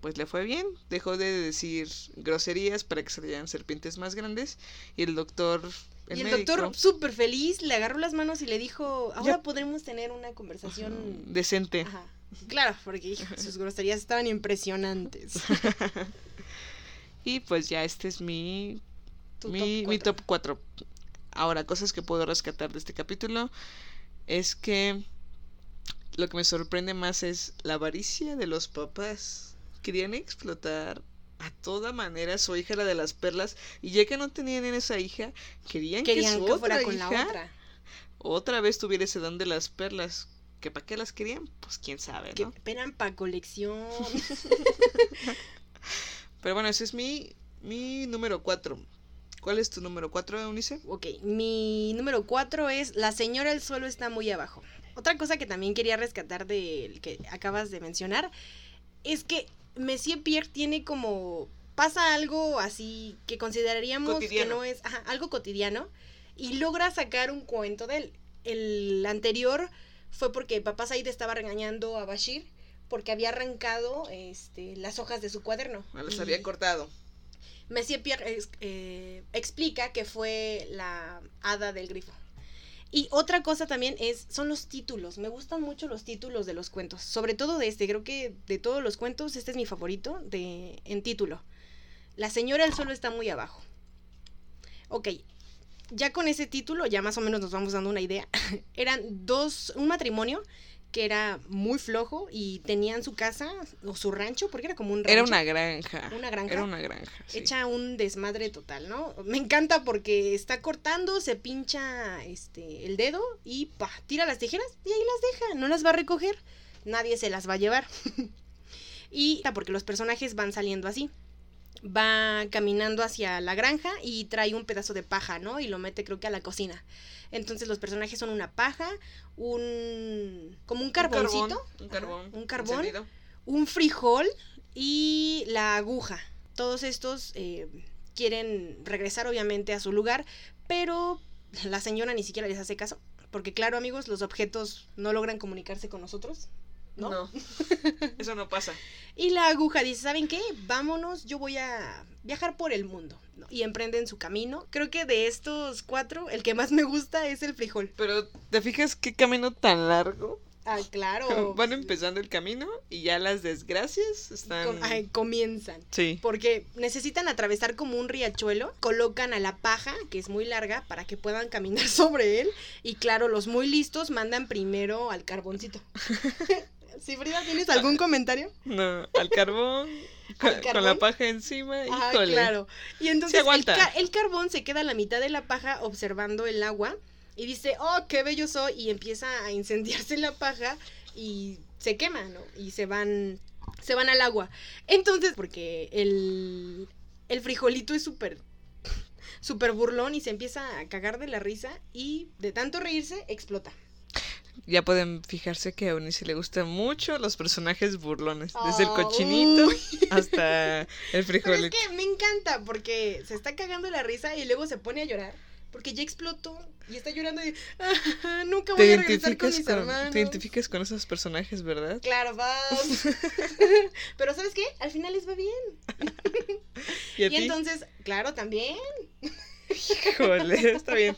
pues le fue bien. Dejó de decir groserías para que salieran serpientes más grandes. Y el doctor, el, y el médico, doctor, súper feliz, le agarró las manos y le dijo, ahora Ya- podremos tener una ajá, conversación... decente. Ajá. Claro, porque sus groserías estaban impresionantes. Y pues ya este es mi mi, top mi cuatro. top 4. Ahora, cosas que puedo rescatar de este capítulo es que lo que me sorprende más es la avaricia de los papás. Querían explotar a toda manera a su hija, la de las perlas, y ya que no tenían en esa hija, querían, Querían que su que otra fuera con hija la otra. otra vez tuviera ese don de las perlas. ¿Que para qué las querían? Pues quién sabe, Que ¿no? eran para colección. Pero bueno, ese es mi, mi número 4. ¿Cuál es tu número 4, Eunice? Ok, mi número cuatro es La señora el suelo está muy abajo. Otra cosa que también quería rescatar del que acabas de mencionar es que Monsieur Pierre tiene como pasa algo así que consideraríamos Cotidiano. que no es ajá, algo cotidiano y logra sacar un cuento de él. El anterior fue porque papá Said estaba regañando a Bashir porque había arrancado este, las hojas de su cuaderno. Me las había cortado. Monsieur Pierre eh, explica que fue la hada del grifo. Y otra cosa también es, son los títulos. Me gustan mucho los títulos de los cuentos. Sobre todo de este. Creo que de todos los cuentos, este es mi favorito de, en título. La señora del suelo está muy abajo. Ok. Ya con ese título, ya más o menos nos vamos dando una idea. Eran dos, un matrimonio que era muy flojo y tenían su casa o su rancho, porque era como un rancho. Era una granja. Una granja. Era una granja. sí. Echa un desmadre total, ¿no? Me encanta porque está cortando, se pincha este el dedo y pa, tira las tijeras y ahí las deja, no las va a recoger, nadie se las va a llevar. y porque los personajes van saliendo así. Va caminando hacia la granja y trae un pedazo de paja, ¿no? Y lo mete creo que a la cocina. Entonces los personajes son una paja, un como un carboncito, Un ajá, carbón. un carbón, encendido. un frijol y la aguja. Todos estos eh, quieren regresar obviamente a su lugar, pero la señora ni siquiera les hace caso. Porque claro amigos, los objetos no logran comunicarse con nosotros. ¿No? No. Eso no pasa. Y la aguja dice, ¿saben qué? Vámonos, yo voy a viajar por el mundo. ¿no? Y emprenden su camino. Creo que de estos cuatro, el que más me gusta es el frijol. Pero, ¿te fijas qué camino tan largo? Ah, claro. Van empezando el camino y ya las desgracias están... Com- ay, comienzan. Sí. Porque necesitan atravesar como un riachuelo, colocan a la paja, que es muy larga, para que puedan caminar sobre él. Y claro, los muy listos mandan primero al carboncito. Si Frida, ¿tienes algún comentario? No, al carbón, con, carbón? la paja encima, Ah, híjole. claro. Y entonces ca- el carbón se queda a la mitad de la paja observando el agua y dice, oh, qué bello soy, y empieza a incendiarse la paja y se quema, ¿no? Y se van, se van al agua. Entonces, porque el, el frijolito es súper, súper burlón y se empieza a cagar de la risa y de tanto reírse, explota. Ya pueden fijarse que a Eunice le gustan mucho los personajes burlones. Desde el Ah, cochinito uy. hasta el Pero es frijolito. que me encanta porque se está cagando la risa y luego se pone a llorar porque ya explotó y está llorando y "Ah, nunca voy a regresar con mis con, hermanos. te identificas con esos personajes, ¿verdad? Claro, vas. Pero ¿sabes qué? Al final les va bien. ¿Y a Y ti? entonces, claro, también. Híjole, está bien.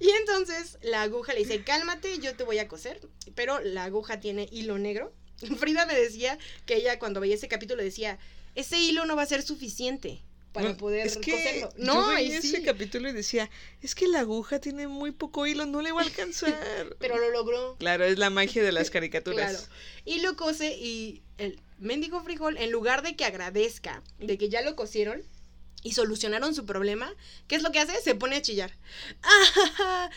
Y entonces la aguja le dice, cálmate, yo te voy a coser. Pero la aguja tiene hilo negro. Frida me decía que ella cuando veía ese capítulo decía, ese hilo no va a ser suficiente para No, poder es que coserlo. yo No, veía y ese capítulo y decía, es que la aguja tiene muy poco hilo, no le va a alcanzar. pero lo logró. Claro, es la magia de las caricaturas. Claro. Y lo cose y el mendigo frijol, en lugar de que agradezca de que ya lo cosieron y solucionaron su problema, ¿qué es lo que hace? Se pone a chillar. ¡Ah!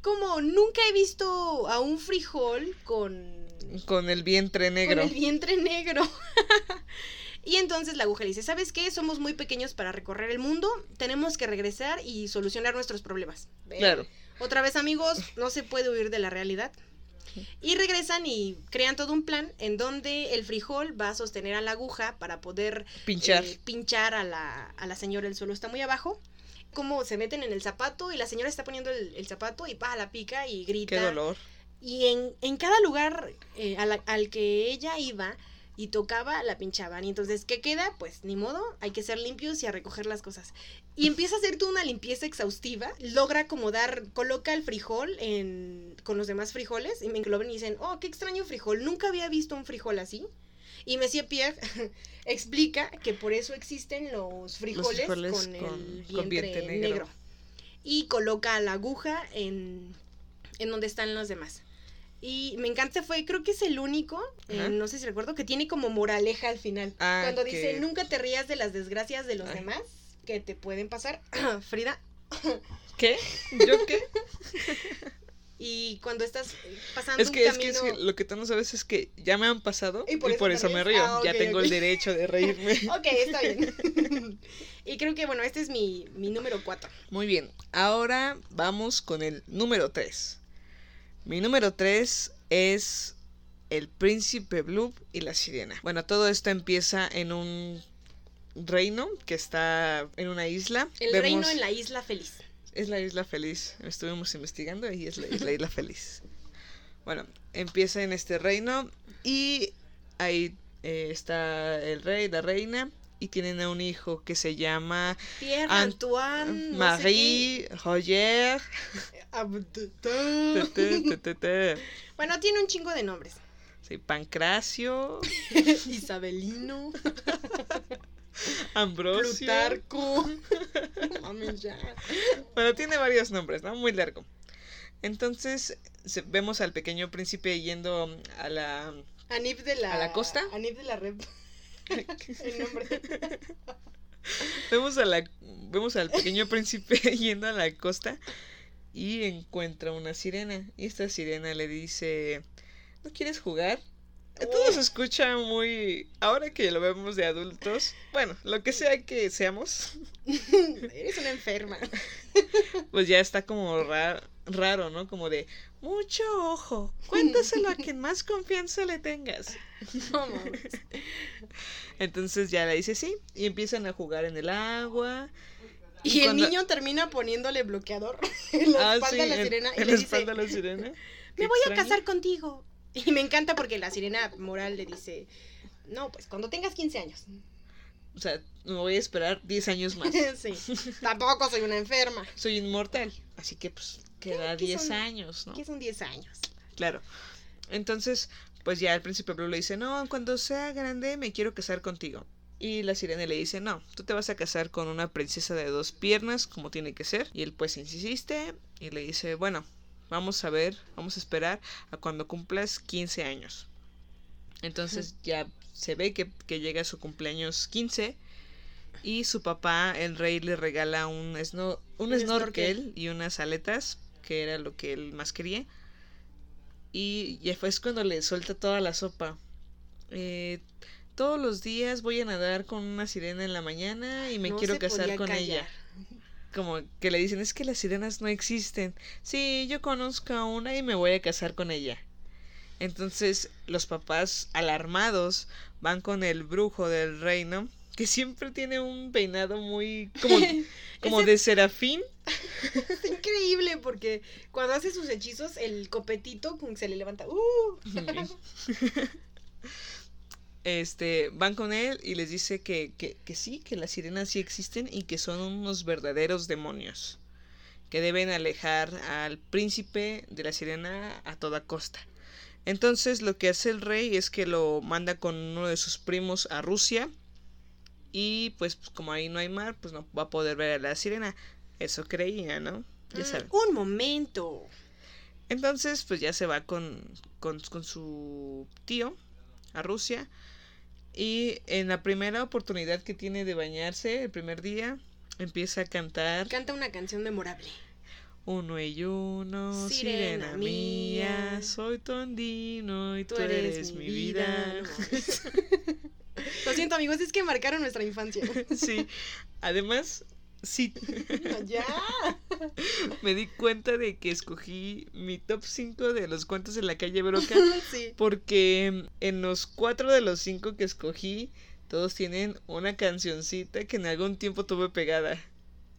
Como nunca he visto a un frijol con, Con el vientre negro. con el vientre negro. y entonces la aguja le dice, ¿sabes qué? Somos muy pequeños para recorrer el mundo, tenemos que regresar y solucionar nuestros problemas. ¿Ven? Claro. Otra vez, amigos, no se puede huir de la realidad. Y regresan y crean todo un plan en donde el frijol va a sostener a la aguja para poder Pinchar. eh, pinchar a la, a la señora. El suelo está muy abajo. Como se meten en el zapato y la señora está poniendo el, el zapato y pa, la pica y grita. Qué dolor. Y en, en cada lugar eh, la- al que ella iba y tocaba, la pinchaban. Y entonces, ¿qué queda? Pues ni modo, hay que ser limpios y a recoger las cosas. Y empieza a hacer toda una limpieza exhaustiva. Logra acomodar, coloca el frijol en, con los demás frijoles. Y me engloban y dicen, oh, qué extraño frijol. Nunca había visto un frijol así. Y Monsieur Pierre explica que por eso existen los frijoles, frijoles con, el con- vientre, con vientre negro. negro. Y coloca la aguja en, en donde están los demás. Y me encanta, fue, creo que es el único, eh, no sé si recuerdo, que tiene como moraleja al final. Ah, Cuando que- dice, nunca te rías de las desgracias de los Ay. demás que te pueden pasar. Frida. ¿Qué? ¿Yo qué? Y cuando estás pasando Es un que, es que, es que lo que tú no sabes es que ya me han pasado Y por eso me río. Ah, ya tengo el derecho de reírme. Ok, está bien. y creo que, bueno, este es mi, mi número 4. Muy bien, ahora vamos con el número 3. Mi número 3 es el príncipe Blue y la sirena. Bueno, todo esto empieza en un reino que está en una isla. El Vemos- reino en la isla feliz. Es la isla feliz. Estuvimos investigando y es la, es la isla feliz. Bueno, empieza en este reino y ahí eh, está el rey, la reina y tienen a un hijo que se llama Pierre, Ant- Antoine, no sé Marie, Roger. te. Bueno, tiene un chingo de nombres. Sí, Pancracio, Isabelino, Ambrosio. Plutarco. Bueno, tiene varios nombres, ¿no? Muy largo. Entonces, vemos al pequeño príncipe yendo a la... Anif de la. ¿A la costa? Anif de la Rep. El nombre. Vemos, a la, vemos al pequeño príncipe yendo a la costa y encuentra una sirena. Y esta sirena le dice, ¿no quieres jugar? Todo se escucha muy... Ahora que lo vemos de adultos, bueno, lo que sea que seamos, Eres una enferma. pues ya está como ra- raro, ¿no? Como de, mucho ojo, cuéntaselo a quien más confianza le tengas. Entonces ya le dice sí y empiezan a jugar en el agua. Y el cuando- niño termina poniéndole bloqueador en la Ah, espalda sí, a la en- sirena y en le la dice: espalda a la sirena. Me voy a casar contigo. Y me encanta porque la sirena moral le dice, no, pues cuando tengas 15 años. O sea, me voy a esperar 10 años más. sí. Tampoco soy una enferma. Soy inmortal, así que pues queda ¿Qué 10 son- años, ¿no? Que son 10 años. Claro. Entonces, pues ya el príncipe Blue le dice, no, cuando sea grande me quiero casar contigo. Y la sirena le dice, no, tú te vas a casar con una princesa de dos piernas, como tiene que ser. Y él pues insiste y le dice, bueno, vamos a ver, vamos a esperar a cuando cumplas 15 años. Entonces ya se ve que, que llega su cumpleaños 15 y su papá, el rey, le regala un, sno- un, Un snorkel, snorkel. y unas aletas, que era lo que él más quería. Y ya fue cuando le suelta toda la sopa. Eh, todos los días voy a nadar con una sirena en la mañana y me No quiero casar con callar. ella. Como que le dicen, es que las sirenas no existen. Sí, yo conozco a una y me voy a casar con ella. Entonces los papás alarmados van con el brujo del reino, que siempre tiene un peinado muy como, como Ese- de serafín. Es increíble porque cuando hace sus hechizos, el copetito como que se le levanta. ¡Uh! Este, van con él y les dice que, que, que sí, que las sirenas sí existen y que son unos verdaderos demonios. Que deben alejar al príncipe de la sirena a toda costa. Entonces lo que hace el rey es que lo manda con uno de sus primos a Rusia. Y pues como ahí no hay mar, pues no va a poder ver a la sirena. Eso creía, ¿no? Ya Mm, saben. Un momento. Entonces, pues ya se va con, con, con su tío a Rusia. Y en la primera oportunidad que tiene de bañarse, el primer día, empieza a cantar Canta una canción memorable. Uno y uno, Sirena sirena, mía, mía, soy tu andino y tú, eres, mi vida. mames. Lo siento, amigos, es que marcaron nuestra infancia. sí, además, sí, ya. me di cuenta de que escogí mi top 5 de los cuentos en la calle Broca. Sí. Porque en los cuatro de los cinco que escogí, todos tienen una cancioncita que en algún tiempo tuve pegada.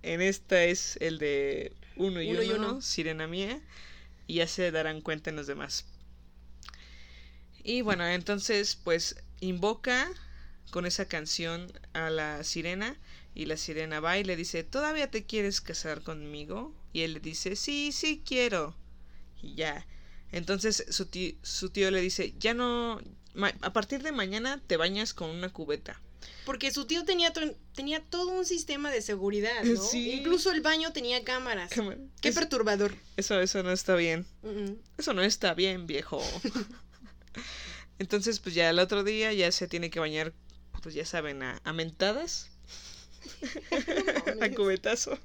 En esta es el de Uno y Uno Uno, y Uno. Sirena Mía, y ya se darán cuenta en los demás. Y bueno, entonces pues invoca con esa canción a la sirena y la sirena va y le dice, ¿todavía te quieres casar conmigo? Y él le dice, sí, sí quiero. Y ya. Entonces su tío, su tío le dice, ya no, a partir de mañana te bañas con una cubeta. Porque su tío tenía, to- tenía todo un sistema de seguridad, ¿no? Sí. Incluso el baño tenía cámaras. Cámara. Qué Es- perturbador. eso, eso no está bien. Eso no está bien, viejo. Entonces, pues ya el otro día ya se tiene que bañar, pues ya saben, a, a mentadas, a cubetazo.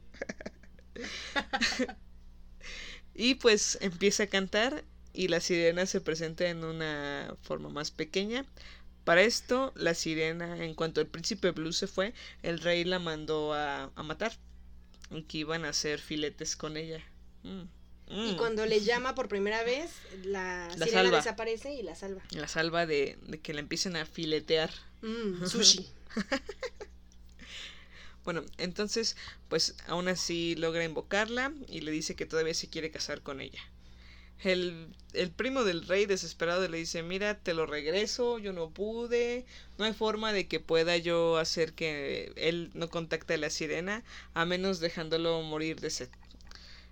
y pues empieza a cantar y la sirena se presenta en una forma más pequeña. Para esto, la sirena, en cuanto el príncipe Blue se fue, el rey la mandó a, a matar. Y que iban a hacer filetes con ella. Mm, Y mm. cuando le llama por primera vez, la, La sirena salva. desaparece y la salva. La salva de, de que la empiecen a filetear. Mm, sushi. Bueno, entonces, pues aún así logra invocarla y le dice que todavía se quiere casar con ella. El, el primo del rey desesperado le dice, mira, te lo regreso, yo no pude, no hay forma de que pueda yo hacer que él no contacte a la sirena, a menos dejándolo morir de sed.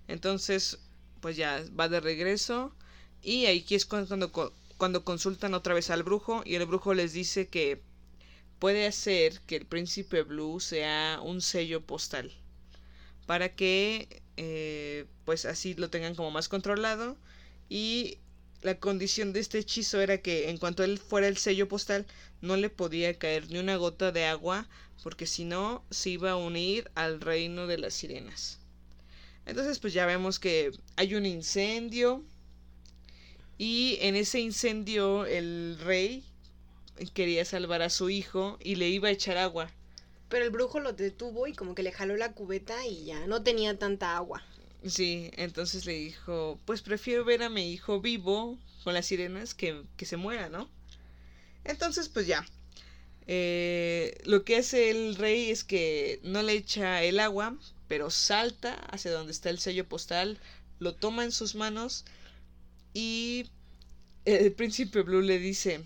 Entonces, pues ya va de regreso y aquí es cuando, cuando, co- cuando consultan otra vez al brujo y el brujo les dice que puede hacer que el príncipe Blue sea un sello postal para que eh, pues así lo tengan como más controlado y la condición de este hechizo era que en cuanto él fuera el sello postal no le podía caer ni una gota de agua porque si no se iba a unir al reino de las sirenas. Entonces pues ya vemos que hay un incendio y en ese incendio el rey quería salvar a su hijo y le iba a echar agua. Pero el brujo lo detuvo y como que le jaló la cubeta y ya no tenía tanta agua. Sí, entonces le dijo, pues prefiero ver a mi hijo vivo con las sirenas que, que se muera, ¿no? Entonces, pues ya. Eh, lo que hace el rey es que no le echa el agua, pero salta hacia donde está el sello postal, lo toma en sus manos y el príncipe Blue le dice,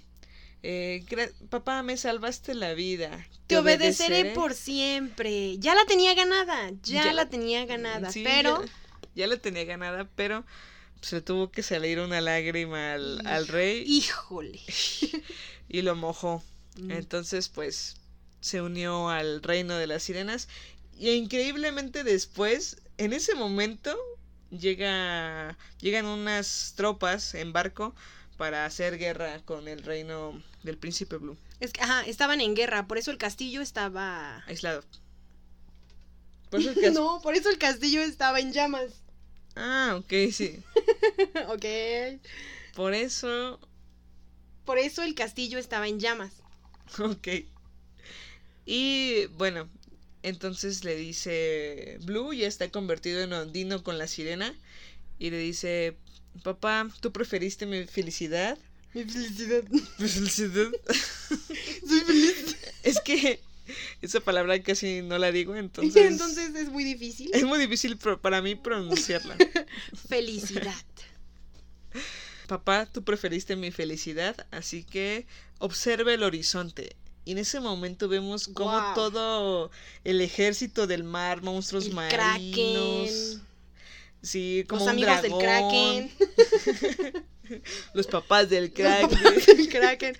eh, "Gra- papá, me salvaste la vida. Te obedeceré por siempre. Ya la tenía ganada, ya, Ya- la tenía ganada, Sí, pero Ya, ya la tenía ganada, pero se tuvo que salir una lágrima al, al rey híjole. y lo mojó. Mm. Entonces, pues, se unió al reino de las sirenas. Y increíblemente después, en ese momento, llega, llegan unas tropas en barco para hacer guerra con el reino del príncipe Blue, Es que, ajá, estaban en guerra, por eso el castillo estaba... aislado. Por eso el cas- No, por eso el castillo estaba en llamas. Ah, ok, sí. ok. Por eso, Por eso el castillo estaba en llamas. ok. Y bueno, entonces le dice, Blue ya está convertido en ondino con la sirena. Y le dice, papá, ¿tú preferiste mi felicidad? Mi felicidad. Mi felicidad. Soy feliz. Es que esa palabra casi no la digo, entonces, Entonces es muy difícil. es muy difícil para mí pronunciarla. Felicidad. Papá, tú preferiste mi felicidad, así que observa el horizonte. Y en ese momento vemos como Guau. todo el ejército del mar, monstruos El marinos. Kraken. Sí, como Los un amigos del Kraken. Los papás del Los Kraken. papás del Kraken.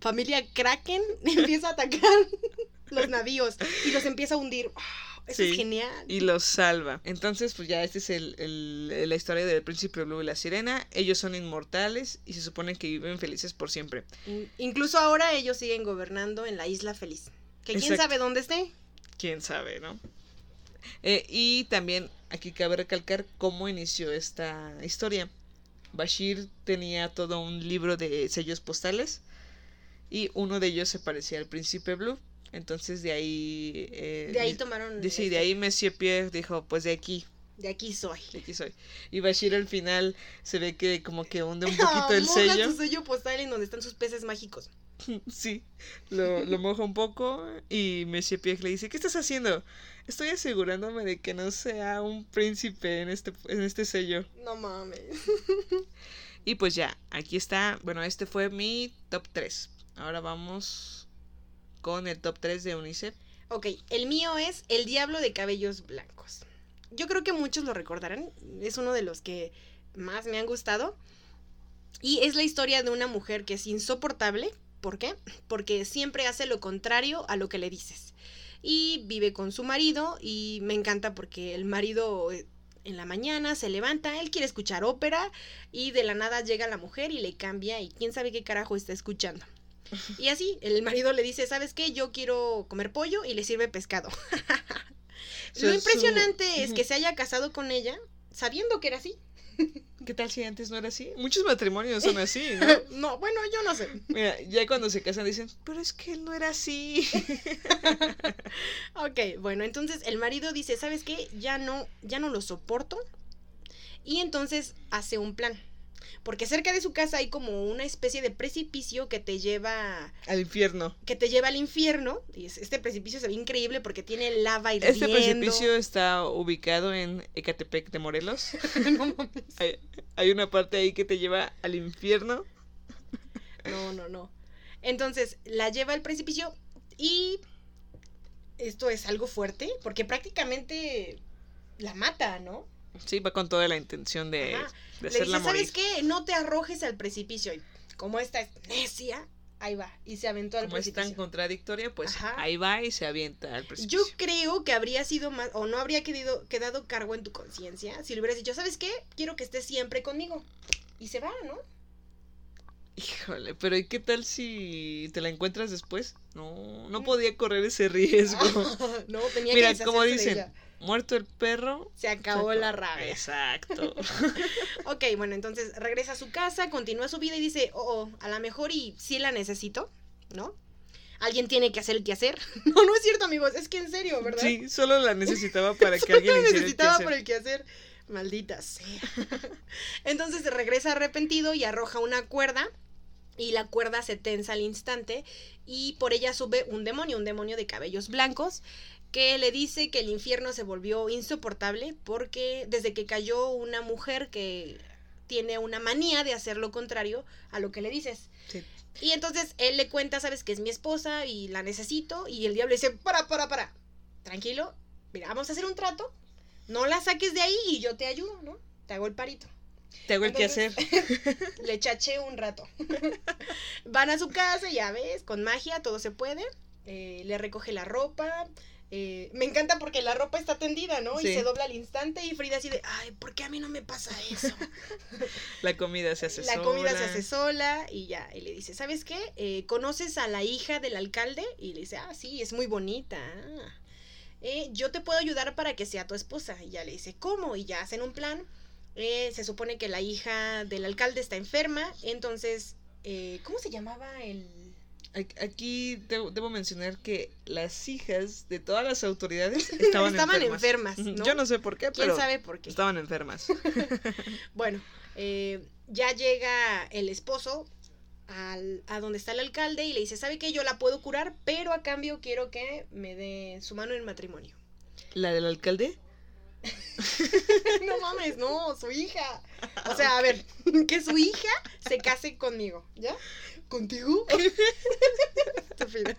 Familia Kraken empieza a atacar los navíos y los empieza a hundir. Eso Sí, es genial. y los salva. Entonces, pues ya esta es el, el- la historia del príncipe Blue y la sirena. Ellos son inmortales y se supone que viven felices por siempre. In- Incluso ahora ellos siguen gobernando en la isla feliz. Que quién Exacto. sabe dónde esté. Quién sabe, ¿no? Eh, y también aquí cabe recalcar cómo inició esta historia. Bashir tenía todo un libro de sellos postales y uno de ellos se parecía al príncipe Blue. Entonces de ahí... eh, De ahí tomaron. di- sí, este, de ahí Monsieur Pierre dijo, pues de aquí, De aquí soy. de aquí soy. Y Bashir al final se ve que como que hunde un poquito el moja sello. su sello postal en donde están sus peces mágicos. Sí, lo, lo moja un poco y Monsieur Pierre le dice, ¿qué estás haciendo? Estoy asegurándome de que no sea un príncipe en este, en este sello. No mames. Y pues ya, aquí está. Bueno, este fue mi top 3. Ahora vamos con el top 3 de UNICEF. Ok, el mío es El Diablo de Cabellos Blancos. Yo creo que muchos lo recordarán. Es uno de los que más me han gustado. Y es la historia de una mujer que es insoportable. ¿Por qué? Porque siempre hace lo contrario a lo que le dices. Y vive con su marido y me encanta porque el marido eh, en la mañana se levanta, él quiere escuchar ópera y de la nada llega la mujer y le cambia y quién sabe qué carajo está escuchando. Y así, el marido le dice, ¿sabes qué? Yo quiero comer pollo y le sirve pescado. Lo impresionante es que se haya casado con ella sabiendo que era así. ¿Qué tal si antes no era así? Muchos matrimonios son así, ¿no? No, bueno, yo no sé. Mira, ya cuando se casan dicen, pero es que él no era así. Ok, bueno, entonces el marido dice, ¿sabes qué? Ya no, ya no lo soporto. Y entonces hace un plan. Porque cerca de su casa hay como una especie de precipicio que te lleva Al infierno. que te lleva al infierno. Y es- este precipicio se ve increíble porque tiene lava hirviendo. Este precipicio está ubicado en Ecatepec de Morelos. no mames. Hay, hay una parte ahí que te lleva al infierno. No, no, no. Entonces la lleva al precipicio y esto es algo fuerte porque prácticamente la mata, ¿no? Sí, va con toda la intención de, Ajá. de Le hacerla dice, morir. ¿sabes qué? No te arrojes al precipicio. Y como esta es necia, ahí va. Y se aventó al Como es tan precipicio. contradictoria, pues Ajá. ahí va y se avienta al Yo precipicio. creo que habría sido más, o no habría quedado, quedado cargo en tu conciencia si le hubieras dicho, ¿sabes qué? Quiero que estés siempre conmigo. Y se va, ¿no? Híjole, pero ¿y qué tal si te la encuentras después? No, no Mm. podía correr ese riesgo. no, tenía Mira, que como deshacerse de dicen, ella. Muerto el perro. Se acabó se la rabia. Exacto. Ok, bueno, entonces regresa a su casa, continúa su vida y dice, oh, oh, a lo mejor y sí la necesito, ¿no? Alguien tiene que hacer el quehacer. No, no es cierto, amigos, es que en serio, ¿verdad? sí, solo la necesitaba para que alguien la hiciera el necesitaba quehacer. por el quehacer. Maldita sea. Entonces regresa arrepentido y arroja una cuerda. Y la cuerda se tensa al instante. Y por ella sube un demonio, un demonio de cabellos blancos. Que le dice que el infierno se volvió insoportable. Porque desde que cayó una mujer que tiene una manía de hacer lo contrario a lo que le dices. Sí. Y entonces él le cuenta, sabes que es mi esposa y la necesito. Y el diablo dice, para, para, para. Tranquilo, mira, vamos a hacer un trato. No la saques de ahí y yo te ayudo, ¿no? Te hago el parito. Te hago el que Entonces- hacer. Le chaché un rato. Van a su casa, ya ves, con magia todo se puede. Eh, le recoge la ropa. Eh, me encanta porque la ropa está tendida, ¿no? Sí. Y se dobla al instante y Frida así de, ay, ¿por qué a mí no me pasa eso? La comida se hace la sola. comida se hace sola y ya. Y le dice, ¿sabes qué? Eh, ¿Conoces a la hija del alcalde? Y le dice, ah, sí, es muy bonita. Eh, yo te puedo ayudar para que sea tu esposa. Y ya le dice, ¿cómo? Y ya hacen un plan. Eh, se supone que la hija del alcalde está enferma. Entonces, eh, ¿cómo se llamaba el...? Aquí debo, debo mencionar que las hijas de todas las autoridades estaban, Estaban enfermas. enfermas, ¿no? Yo no sé por qué, ¿Quién pero sabe por qué? estaban enfermas. Bueno, eh, ya llega el esposo al- a donde está el alcalde y le dice, ¿sabe qué? Yo la puedo curar, pero a cambio quiero que me dé su mano en matrimonio. ¿La del alcalde? no mames, no, su hija. O sea, a ver, que su hija se case conmigo, ¿ya? ¿Contigo? Estúpida.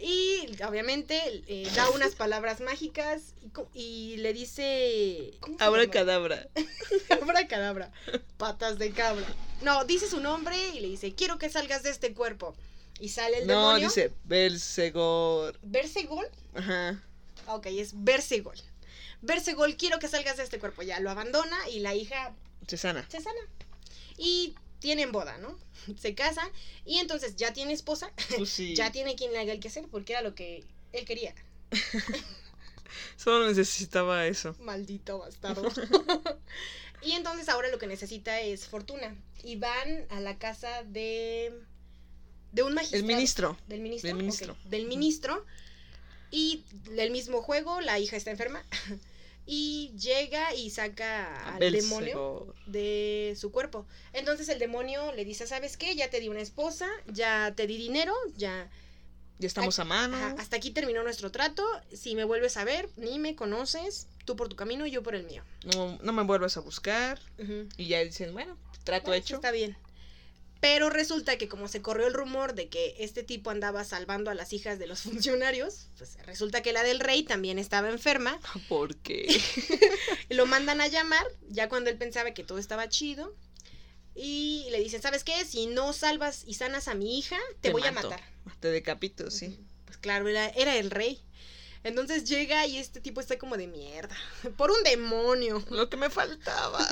Y obviamente eh, da unas palabras mágicas y, le dice... ¿cómo se Abra cadabra. Abracadabra. Patas de cabra. No, dice su nombre y le dice, quiero que salgas de este cuerpo. Y sale el No, demonio. dice Belzegor. Versegol. Ajá. Ok, es Versegol. Versegol, quiero que salgas de este cuerpo. Ya lo abandona y la hija Se sana. se sana. Y tienen boda, ¿no? Se casan y entonces ya tiene esposa, Pues sí. ya tiene quien le haga el que hacer porque era lo que él quería. Solo necesitaba eso. Maldito bastardo. y entonces ahora lo que necesita es fortuna. Y van a la casa de. de un magistrado. El ministro. Del ministro. Del ministro. Del ministro. Y el mismo juego, la hija está enferma. Y llega y saca al demonio de su cuerpo. Entonces el demonio le dice, ¿sabes qué? Ya te di una esposa, ya te di dinero, ya... Ya estamos a mano. Ajá, hasta aquí terminó nuestro trato. Si me vuelves a ver, ni me conoces, tú por tu camino y yo por el mío. No, no me vuelvas a buscar. Y ya dicen, bueno, trato Bueno, hecho. Está bien. Pero resulta que como se corrió el rumor de que este tipo andaba salvando a las hijas de los funcionarios, pues resulta que la del rey también estaba enferma. ¿Por qué? Lo mandan a llamar, ya cuando él pensaba que todo estaba chido. Y le dicen, ¿sabes qué? Si no salvas y sanas a mi hija, te, voy mato. a matar. Te decapito, sí. Pues claro, era, era el rey. Entonces llega y este tipo está como de mierda. Por un demonio. Lo que me faltaba.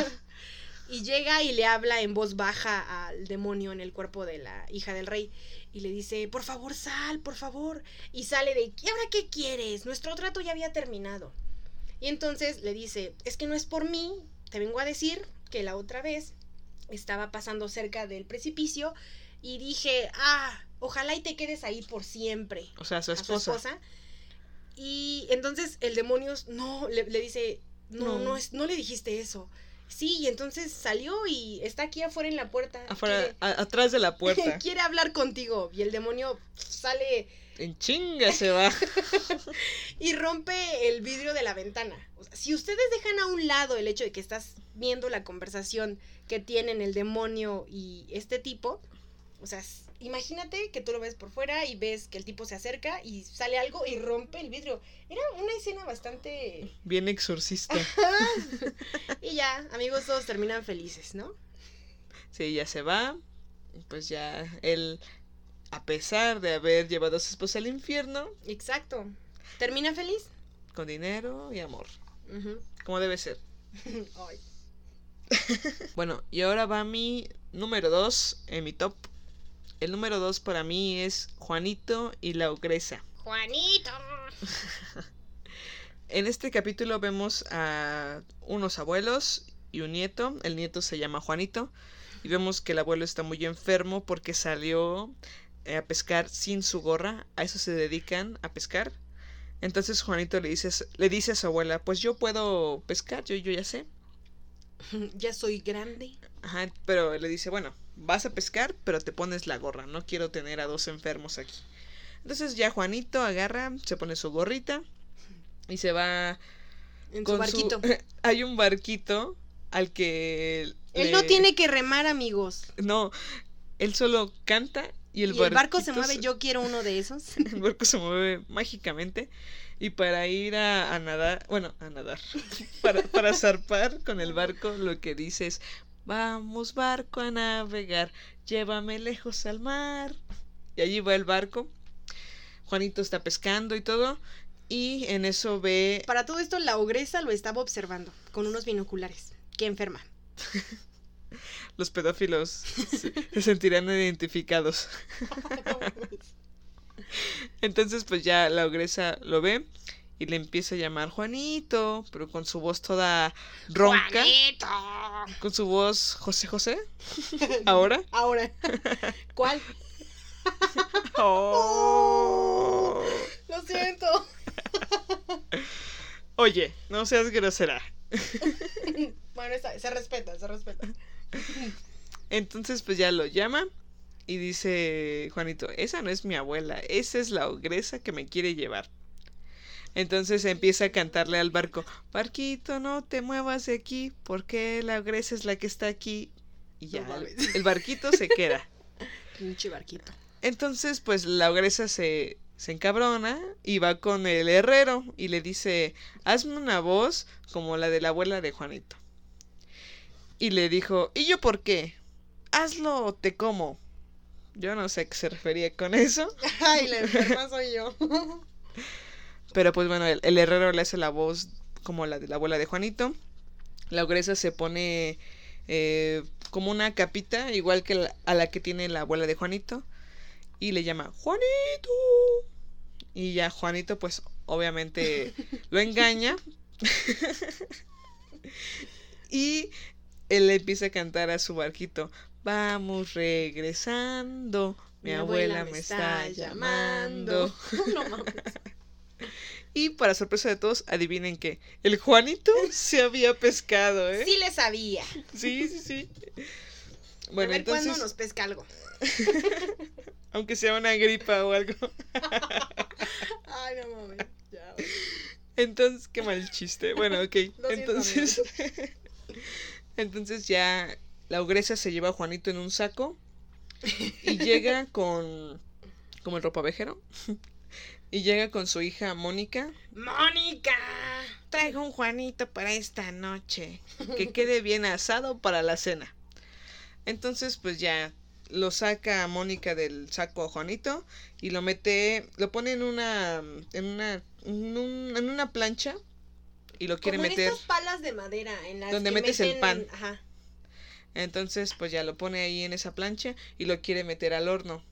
Y llega y le habla en voz baja al demonio en el cuerpo de la hija del rey. Y le dice, por favor, sal, por favor. Y sale de, ¿y ahora qué quieres? Nuestro trato ya había terminado. Y entonces le dice, es que no es por mí, te vengo a decir que la otra vez estaba pasando cerca del precipicio y dije, ah, ojalá y te quedes ahí por siempre O sea, su esposa. su esposa. Y entonces el demonio no le, le dice, no, No. no, es, no le dijiste eso. Sí, y entonces salió y está aquí afuera en la puerta. Afuera, a- atrás de la puerta. quiere hablar contigo. Y el demonio sale En chinga se va. y rompe el vidrio de la ventana. O sea, si ustedes dejan a un lado el hecho de que estás viendo la conversación que tienen el demonio y este tipo, o sea, imagínate que tú lo ves por fuera y ves que el tipo se acerca y sale algo y rompe el vidrio. Era una escena bastante... Bien exorcista. Y ya, amigos, todos terminan felices, ¿no? Sí, ya se va. Pues ya él, a pesar de haber llevado a su esposa al infierno, Exacto. ¿Termina feliz? con dinero y amor. Ujú. Como debe ser. Ay. Bueno, y ahora va mi número 2 en mi top. El número 2 para mí es Juanito y la ogresa. Juanito. En este capítulo vemos a unos abuelos y un nieto. El nieto se llama Juanito. Y vemos que el abuelo está muy enfermo porque salió a pescar sin su gorra. A eso se dedican, a pescar. Entonces Juanito le dice, a su- le dice a su abuela, pues yo puedo pescar, yo, yo ya sé. Ya soy grande. Ajá, pero le dice, bueno, vas a pescar, pero te pones la gorra. No quiero tener a dos enfermos aquí. Entonces ya Juanito agarra, se pone su gorrita y se va En su barquito. Hay un barquito al que... Él le- no tiene que remar, amigos. No, él solo canta y el, y el barco se mueve, yo quiero uno de esos. El barco se mueve mágicamente y para ir a, a nadar, bueno, a nadar, para, para zarpar con el barco lo que dice es, vamos barco a navegar, llévame lejos al mar. Y allí va el barco, Juanito está pescando y todo, y en eso ve, Para todo esto, la ogresa lo estaba observando con unos binoculares. Qué enferma. los pedófilos se, se sentirán identificados. Entonces pues ya la ogresa lo ve y le empieza a llamar Juanito, pero con su voz toda ronca. ¡Juanito! Con su voz José José. ¿Ahora? Ahora. ¿Cuál? Oh. Lo siento. Oye, no seas grosera. Bueno, está- se respeta, se respeta. Entonces pues ya lo llama y dice Juanito, esa no es mi abuela, esa es la ogresa que me quiere llevar. Entonces empieza a cantarle al barco, barquito, no te muevas de aquí, porque la ogresa es la que está aquí. Y ya, No el, mames. el barquito se queda. Pinche barquito. Entonces, pues la ogresa se, se encabrona y va con el herrero y le dice, hazme una voz como la de la abuela de Juanito. Y le dijo, ¿y yo por qué? Hazlo o te como. Yo no sé a qué se refería con eso, Ay, la enferma soy yo. Pero pues bueno, el, el herrero le hace la voz como la de la abuela de Juanito. La ogresa se pone eh, como una capita, igual que la- a la que tiene la abuela de Juanito, y le llama Juanito. Y ya Juanito, pues obviamente lo engaña. y él le empieza a cantar a su barquito. Vamos regresando. Mi, abuela, me está, llamando. no mames. Y para sorpresa de todos, adivinen que el Juanito se había pescado, ¿eh? Sí le sabía. Sí, sí, sí. a Bueno, ver entonces, cuándo nos pesca algo. aunque sea una gripa o algo. Ay, no mames. Ya. Entonces, qué mal chiste. Bueno, ok. Siento, Entonces, entonces ya la ogresa se lleva a Juanito en un saco y llega con como el ropavejero y llega con su hija Mónica. ¡Mónica! Traigo un Juanito para esta noche, que quede bien asado para la cena. Entonces, pues ya lo saca a Mónica del saco a Juanito y lo mete, lo pone en una en una en, un- en una plancha y lo quiere Como en meter. estas palas de madera en las Donde que metes el pan. Ajá. Entonces, pues ya lo pone ahí en esa plancha y lo quiere meter al horno.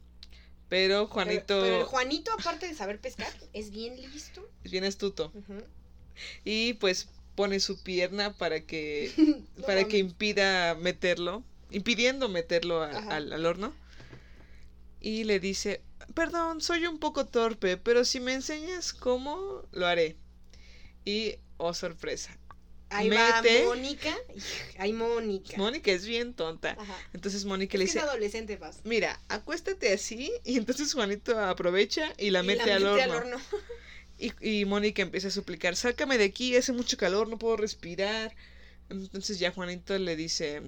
Pero Juanito Pero, pero el Juanito, aparte de saber pescar, es bien listo. es bien astuto y pues pone su pierna para que No para que impida meterlo, impidiendo meterlo a- al, al horno. Y le dice, perdón, soy un poco torpe, pero si me enseñas cómo, lo haré. Y, oh sorpresa, Ahí Mete. va Mónica. Ay, Mónica. Mónica es bien tonta. Ajá. Entonces Mónica le que es dice, adolescente, Paz. mira, acuéstate así. Y entonces Juanito aprovecha y la Y mete, al, mete horno. Y, y Mónica empieza a suplicar, sácame de aquí, hace mucho calor, no puedo respirar. Entonces ya Juanito le dice,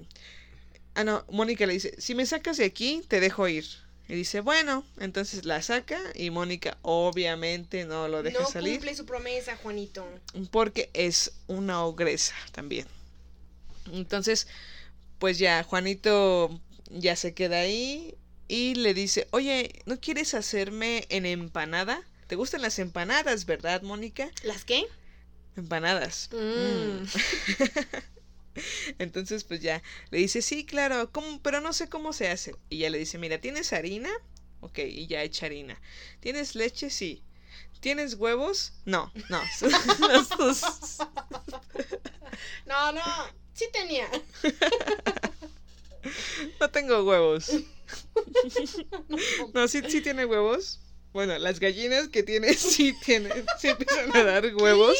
ah no, Mónica le dice, si me sacas de aquí, te dejo ir. Y dice, bueno, entonces la saca y Mónica obviamente no lo deja no salir cumple su promesa, Juanito. porque es una ogresa también. Entonces, pues ya Juanito ya se queda ahí y le dice, oye, ¿no quieres hacerme en empanada? ¿Te gustan las empanadas, verdad, Mónica? ¿Las qué? Empanadas. Mm. Mm. Entonces, pues ya le dice, sí, claro, ¿cómo? pero no sé cómo se hace. Y ya le dice, mira, ¿tienes harina? Ok, y ya echa harina. ¿Tienes leche? Sí. ¿Tienes huevos? No, no. No, no. Sí tenía. No tengo huevos. No, sí, sí tiene huevos. Bueno, las gallinas que tiene sí tienen, sí empiezan a dar huevos.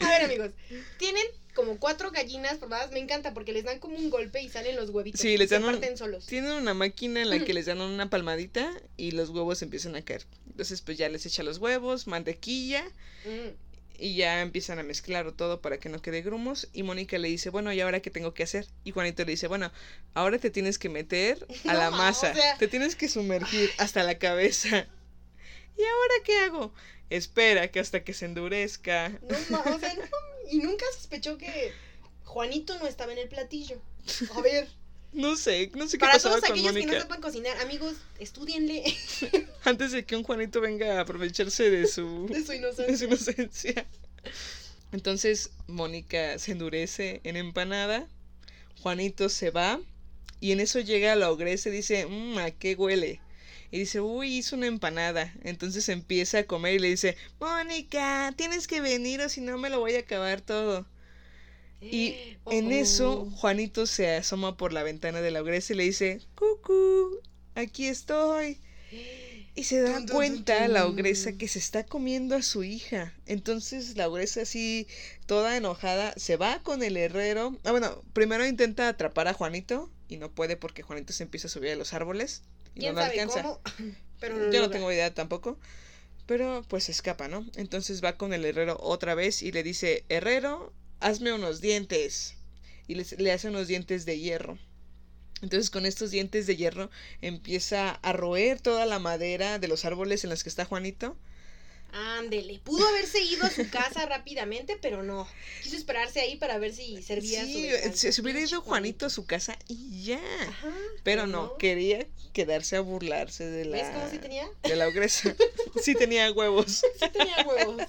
A ver, amigos. Tienen como cuatro gallinas formadas. Me encanta porque les dan como un golpe y salen los huevitos. Sí, les Se dan un- parten solos. Tienen una máquina en la que les dan una palmadita y los huevos empiezan a caer. Entonces, pues ya les echa los huevos, mantequilla Mm. Y ya empiezan a mezclar todo para que no quede grumos. Y Mónica le dice, bueno, ¿y ahora qué tengo que hacer? Y Juanito le dice, bueno, ahora te tienes que meter a la No, masa. o sea- Te tienes que sumergir hasta la cabeza. ¿Y ahora qué hago? Espera que hasta que se endurezca. No, o sea, no, y nunca sospechó que Juanito no estaba en el platillo. A ver, No sé, no sé qué para pasaba todos con aquellos que no sepan cocinar, amigos, estudienle Antes de que un Juanito venga a aprovecharse de su, de su de inocencia. su inocencia. Entonces Mónica se endurece en empanada. Juanito se va. Y en eso llega la ogresa y dice, mmm, ¿a qué huele? Y dice, uy, hizo una empanada. Entonces empieza a comer y le dice, Mónica, tienes que venir o si no me lo voy a acabar todo. Y en Oh, eso. Juanito se asoma por la ventana de la ogresa y le dice, Cucú, aquí estoy. Y se da cuenta la ogresa que se está comiendo a su hija. Entonces la ogresa así, toda enojada, se va con el herrero. Ah, bueno, primero intenta atrapar a Juanito y no puede porque Juanito se empieza a subir a los árboles y no ¿Quién lo sabe alcanza. cómo? Pero Yo no tengo idea tampoco. Pero pues escapa, ¿no? Entonces va con el herrero otra vez y le dice, herrero, hazme unos dientes. Y les- le hace unos dientes de hierro. Entonces con estos dientes de hierro empieza a roer toda la madera de los árboles en los que está Juanito. Ándele, pudo haberse ido a su casa rápidamente, pero no. Quiso esperarse ahí para ver si servía Sí, se, hubiera ido Juanito a su casa y ya. Ajá, Pero no, quería quedarse a burlarse de la, ¿Ves cómo sí tenía? de la ogresa. sí tenía huevos. Sí tenía huevos.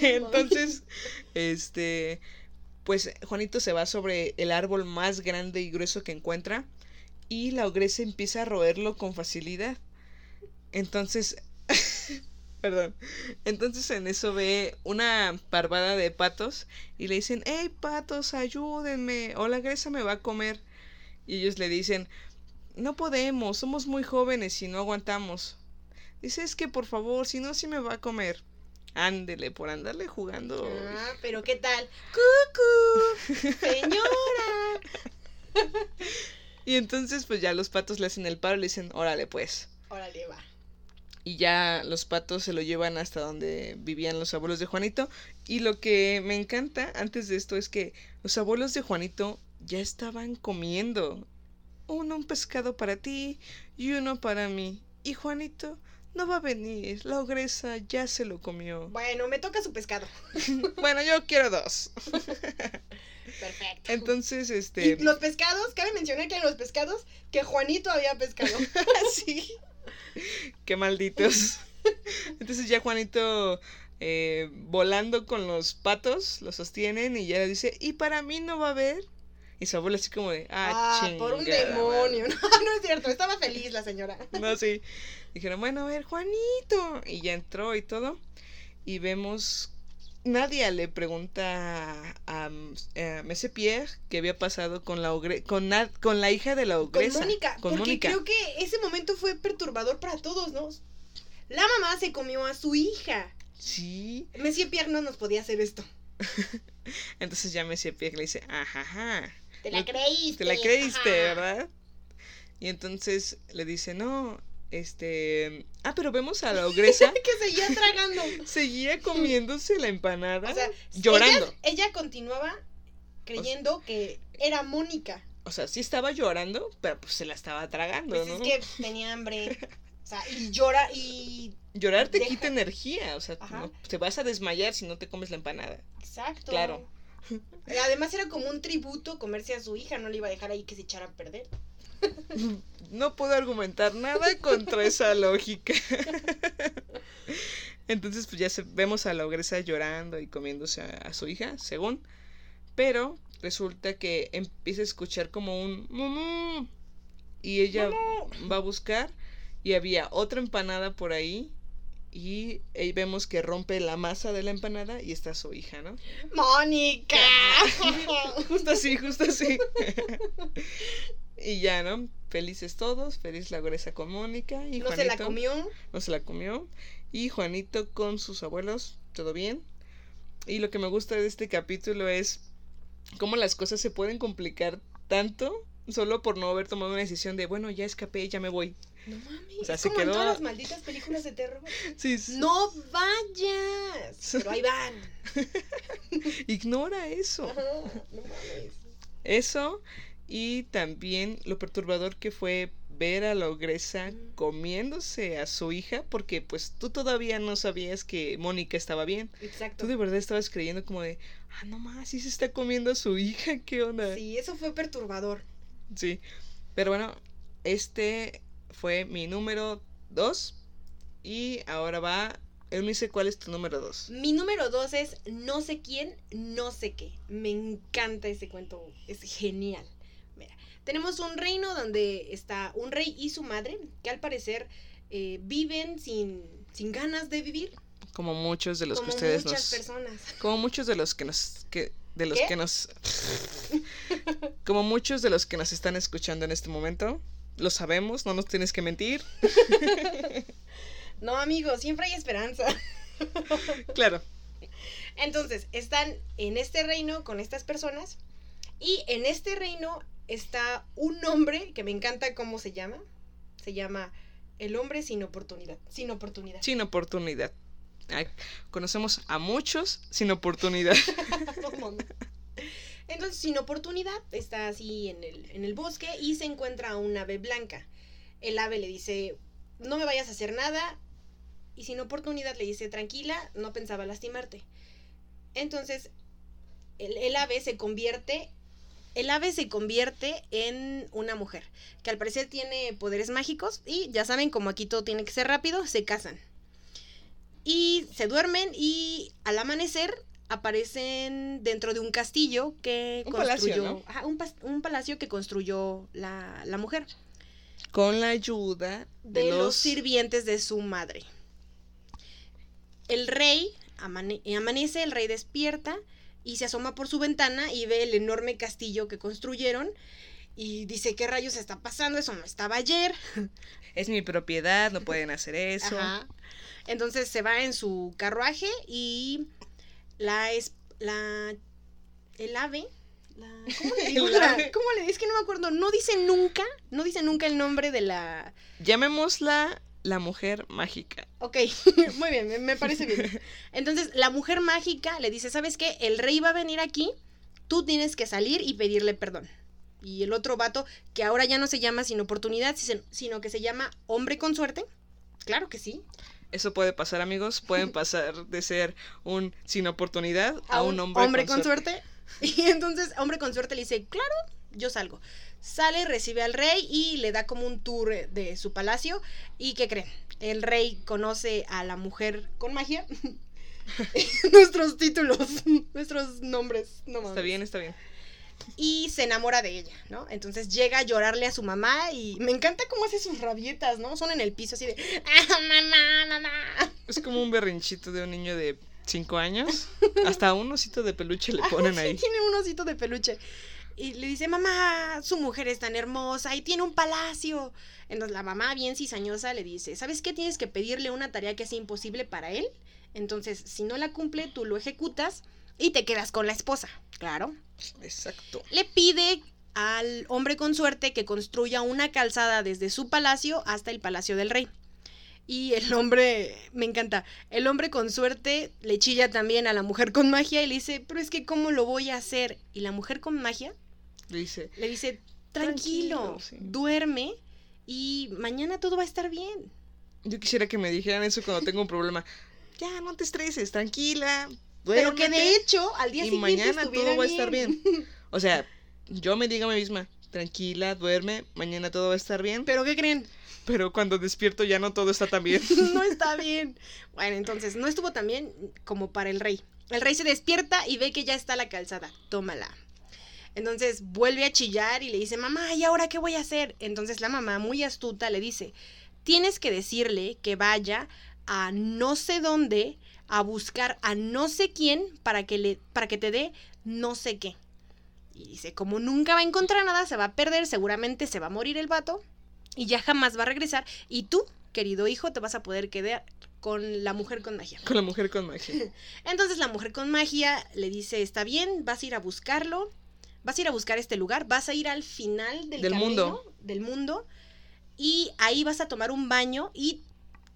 Entonces, este, pues Juanito se va sobre el árbol más grande y grueso que encuentra y la ogresa empieza a roerlo con facilidad. Entonces, perdón, entonces en eso ve una parvada de patos y le dicen, hey patos, ayúdenme, o la ogresa me va a comer. Y ellos le dicen, no podemos, somos muy jóvenes y no aguantamos. Dice, es que por favor, si no, sí me va a comer. Ándele, por andarle jugando. Ah, pero ¿qué tal? ¡Cucu! ¡Señora! Y entonces, pues ya los patos le hacen el paro y le dicen, órale, pues. Órale, va. Y ya los patos se lo llevan hasta donde vivían los abuelos de Juanito. Y lo que me encanta antes de esto es que los abuelos de Juanito ya estaban comiendo. Uno un pescado para ti y uno para mí. Y Juanito no va a venir. La ogresa ya se lo comió. Bueno, me toca su pescado. bueno, yo quiero dos. Perfecto. Entonces, Y este... los pescados, cabe mencionar que en los pescados, que Juanito había pescado. sí. Qué malditos. Entonces ya Juanito eh, volando con los patos, lo sostienen y ya le dice, y para mí no va a haber. Y su abuela así como de, ah, Ah, por un demonio. madre". No, no es cierto, estaba feliz la señora. No, sí. Dijeron, bueno, a ver, Juanito. Y ya entró y todo. Y vemos, Nadia le pregunta a, a, Messe Pierre qué había pasado con la ogre con, na- con la hija de la Con ogresa. Mónica. Con porque Mónica. creo que ese momento fue perturbador para todos, ¿no? La mamá se comió a su hija. Sí. Monsieur Pierre no nos podía hacer esto. Entonces ya Messe Pierre le dice, ajá. Te la creíste. Te la creíste, ajá. ¿verdad? Y entonces le dice, no, este... Ah, pero vemos a la ogresa. Que seguía tragando. seguía comiéndose la empanada. O sea, llorando. Ella, ella continuaba creyendo que era Mónica. O sea, sí estaba llorando, pero pues se la estaba tragando, Pues ¿no? es que tenía hambre. O sea, y llora y. Llorar te deja- quita energía, o sea, no- te vas a desmayar si no te comes la empanada. Exacto. Claro. Además era como un tributo comerse a su hija, no le iba a dejar ahí que se echara a perder. No puedo argumentar nada contra esa lógica. Entonces, pues ya se- vemos a la ogresa llorando y comiéndose a, a su hija, según. Pero resulta que empieza a escuchar como un "Mamá", Y ella va a buscar y había otra empanada por ahí. Y ahí vemos que rompe la masa de la empanada y está su hija, ¿no? ¡Mónica! Justo así, justo así. Y ya, ¿no? Felices todos, feliz la ogresa con Mónica y no Juanito. se la comió. No se la comió. Y Juanito con sus abuelos, todo bien. Y lo que me gusta de este capítulo es cómo las cosas se pueden complicar tanto solo por no haber tomado una decisión de, bueno, ya escapé, ya me voy. No mames. O sea, es se como en quedó- todas las malditas películas de terror. Sí, sí. No vayas. Pero ahí van. Ignora eso. Ajá, no mames. Eso y también lo perturbador que fue ver a la ogresa comiéndose a su hija porque pues tú todavía no sabías que Mónica estaba bien. Exacto. Tú de verdad estabas creyendo como de, ah, no más, sí se está comiendo a su hija, ¿qué onda? Sí, eso fue perturbador. Sí. Pero bueno, este fue mi número dos y ahora va, él me dice cuál es tu número dos. Mi número dos es No sé quién, no sé qué. Me encanta ese cuento, es genial. Tenemos un reino donde está un rey y su madre, que al parecer eh, viven sin, sin ganas de vivir, Como muchos de los como que ustedes muchas nos... personas. Como muchos de los que nos que de los ¿Qué? que nos como muchos de los que nos están escuchando en este momento, lo sabemos, no nos tienes que mentir. No, amigos, siempre hay esperanza. Claro. Entonces, están en este reino con estas personas y en este reino está un hombre que me encanta cómo se llama. Se llama el hombre sin oportunidad. Sin oportunidad. Sin oportunidad. Ay, conocemos a muchos sin oportunidad. Entonces, sin oportunidad, está así en el, en el bosque y se encuentra un ave blanca. El ave le dice, no me vayas a hacer nada. Y sin oportunidad le dice, tranquila, no pensaba lastimarte. Entonces, el, el ave se convierte... El ave se convierte en una mujer, que al parecer tiene poderes mágicos y ya saben, como aquí todo tiene que ser rápido, se casan. Y se duermen y al amanecer aparecen dentro de un castillo que Un construyó. palacio, ¿no? Ajá, un, palacio que construyó la, la mujer. Con la ayuda de, De los... los sirvientes de su madre. El rey amane- amanece, el rey despierta y se asoma por su ventana y ve el enorme castillo que construyeron. Y dice, ¿qué rayos está pasando? Eso no estaba ayer. es mi propiedad, no pueden hacer eso. Ajá. Entonces se va en su carruaje y la es la el ave la- ¿Cómo le digo? La-. ¿Cómo le? Es que no me acuerdo. No dice nunca, no dice nunca el nombre de la. Llamémosla la mujer mágica. Ok, muy bien, me, parece bien. Entonces, la mujer mágica le dice, ¿sabes qué? El rey va a venir aquí, tú tienes que salir y pedirle perdón. Y el otro vato, que ahora ya no se llama sin oportunidad, si- sino que se llama hombre con suerte. Claro que sí. Eso puede pasar, amigos. Pueden pasar de ser un sin oportunidad a, un hombre, con, suerte. Y entonces, hombre con suerte le dice, claro, yo salgo. Sale, recibe al rey y le da como un tour de su palacio. ¿Y qué creen? El rey conoce a la mujer con magia. nuestros títulos, nuestros nombres. No Está bien, está bien. Y se enamora de ella, ¿no? Entonces llega a llorarle a su mamá y me encanta cómo hace sus rabietas, ¿no? Son en el piso así de, ¡ah, mamá, mamá! Es como un berrinchito de un niño de 5 años. Hasta un osito de peluche le ponen Sí, ahí. tiene un osito de peluche. Y le dice, mamá, su mujer es tan hermosa y tiene un palacio. Entonces la mamá, bien cizañosa, le dice, ¿sabes qué? Tienes que pedirle una tarea que sea imposible para él. Entonces, si no la cumple, tú lo ejecutas y te quedas con la esposa. Claro. Exacto. Le pide al hombre con suerte que construya una calzada desde su palacio hasta el palacio del rey. Y el hombre, me encanta, el hombre con suerte le chilla también a la mujer con magia y le dice, pero es que ¿cómo lo voy a hacer? Y la mujer con magia Le dice, le dice, tranquilo, Tranquilo, sí. duerme y mañana todo va a estar bien. yo quisiera que me dijeran eso cuando tengo un problema. Ya, no te estreses, tranquila. Pero que de duérmete, hecho al día y siguiente mañana todo va a estar bien. O sea, yo me digo a mí misma, tranquila, duerme, mañana todo va a estar bien. Pero ¿qué creen? Pero cuando despierto ya no todo está tan bien. no está bien. Bueno, entonces no estuvo tan bien como para el rey. El rey se despierta y ve que ya está la calzada. Tómala. Entonces vuelve a chillar y le dice, mamá, ¿y ahora qué voy a hacer? Entonces la mamá, muy astuta, le dice, tienes que decirle que vaya a no sé dónde a buscar a no sé quién para que, le, para que te dé no sé qué. Y dice, como nunca va a encontrar nada, se va a perder, seguramente se va a morir el vato y ya jamás va a regresar. Y tú, querido hijo, te vas a poder quedar con la mujer con magia. Con la mujer con magia. Entonces la mujer con magia le dice, está bien, vas a ir a buscarlo, vas a ir a buscar este lugar, vas a ir al final del, Del camino, mundo. del mundo, y ahí vas a tomar un baño y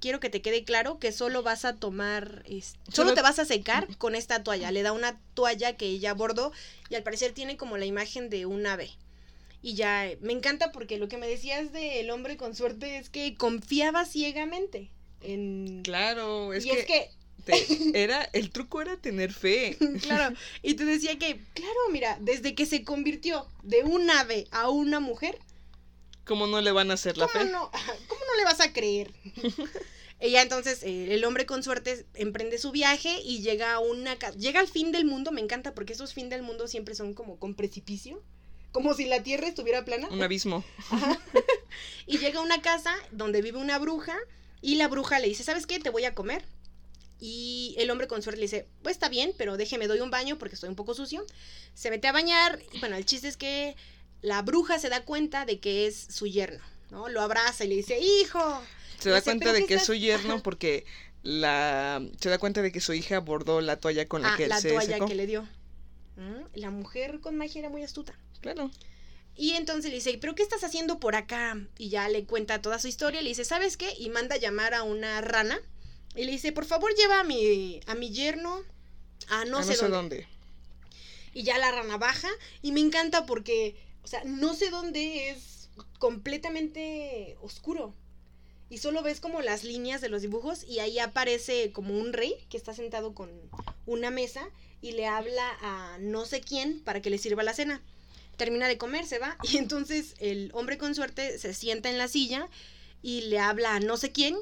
quiero que te quede claro que solo vas a tomar, es- solo Solo- te vas a secar con esta toalla. Le da una toalla que ella bordó y al parecer tiene como la imagen de un ave. Y ya, me encanta porque lo que me decías del hombre con suerte es que confiaba ciegamente en... Claro, es y que, es que, te- era, el truco era tener fe. claro, y te decía que, claro, mira, desde que se convirtió de un ave a una mujer, ¿Cómo no le van a hacer la ¿Cómo fe? no, ¿Cómo no le vas a creer? Ella entonces, eh, el hombre con suerte emprende su viaje y llega a una ca- llega al fin del mundo, me encanta porque esos fin del mundo siempre son como con precipicio, como si la tierra estuviera plana. Un abismo. Y llega a una casa donde vive una bruja y la bruja le dice, ¿sabes qué? Te voy a comer. Y el hombre con suerte le dice, pues está bien, pero déjeme doy un baño porque estoy un poco sucio. Se mete a bañar y bueno, el chiste es que la bruja se da cuenta de que es su yerno, ¿no? Lo abraza y le dice, hijo. Se da Dice, cuenta "¿Pero de que es estás-" su yerno porque la se da cuenta de que su hija bordó la toalla con la Ah, que él la se toalla secó. que le dio. Mm, La mujer con magia era muy astuta. Claro. Y entonces le dice, ¿pero qué estás haciendo por acá? Y ya le cuenta toda su historia. Le dice, ¿sabes qué? Y manda a llamar a una rana. Y le dice, por favor, lleva a mi, a mi yerno a no, sé, dónde. Y ya la rana baja. Y me encanta porque, o sea, no sé dónde es completamente oscuro. Y solo ves como las líneas de los dibujos y ahí aparece como un rey que está sentado con una mesa y le habla a no sé quién para que le sirva la cena. Termina de comer, se va y entonces el hombre con suerte se sienta en la silla y le habla a no sé quién.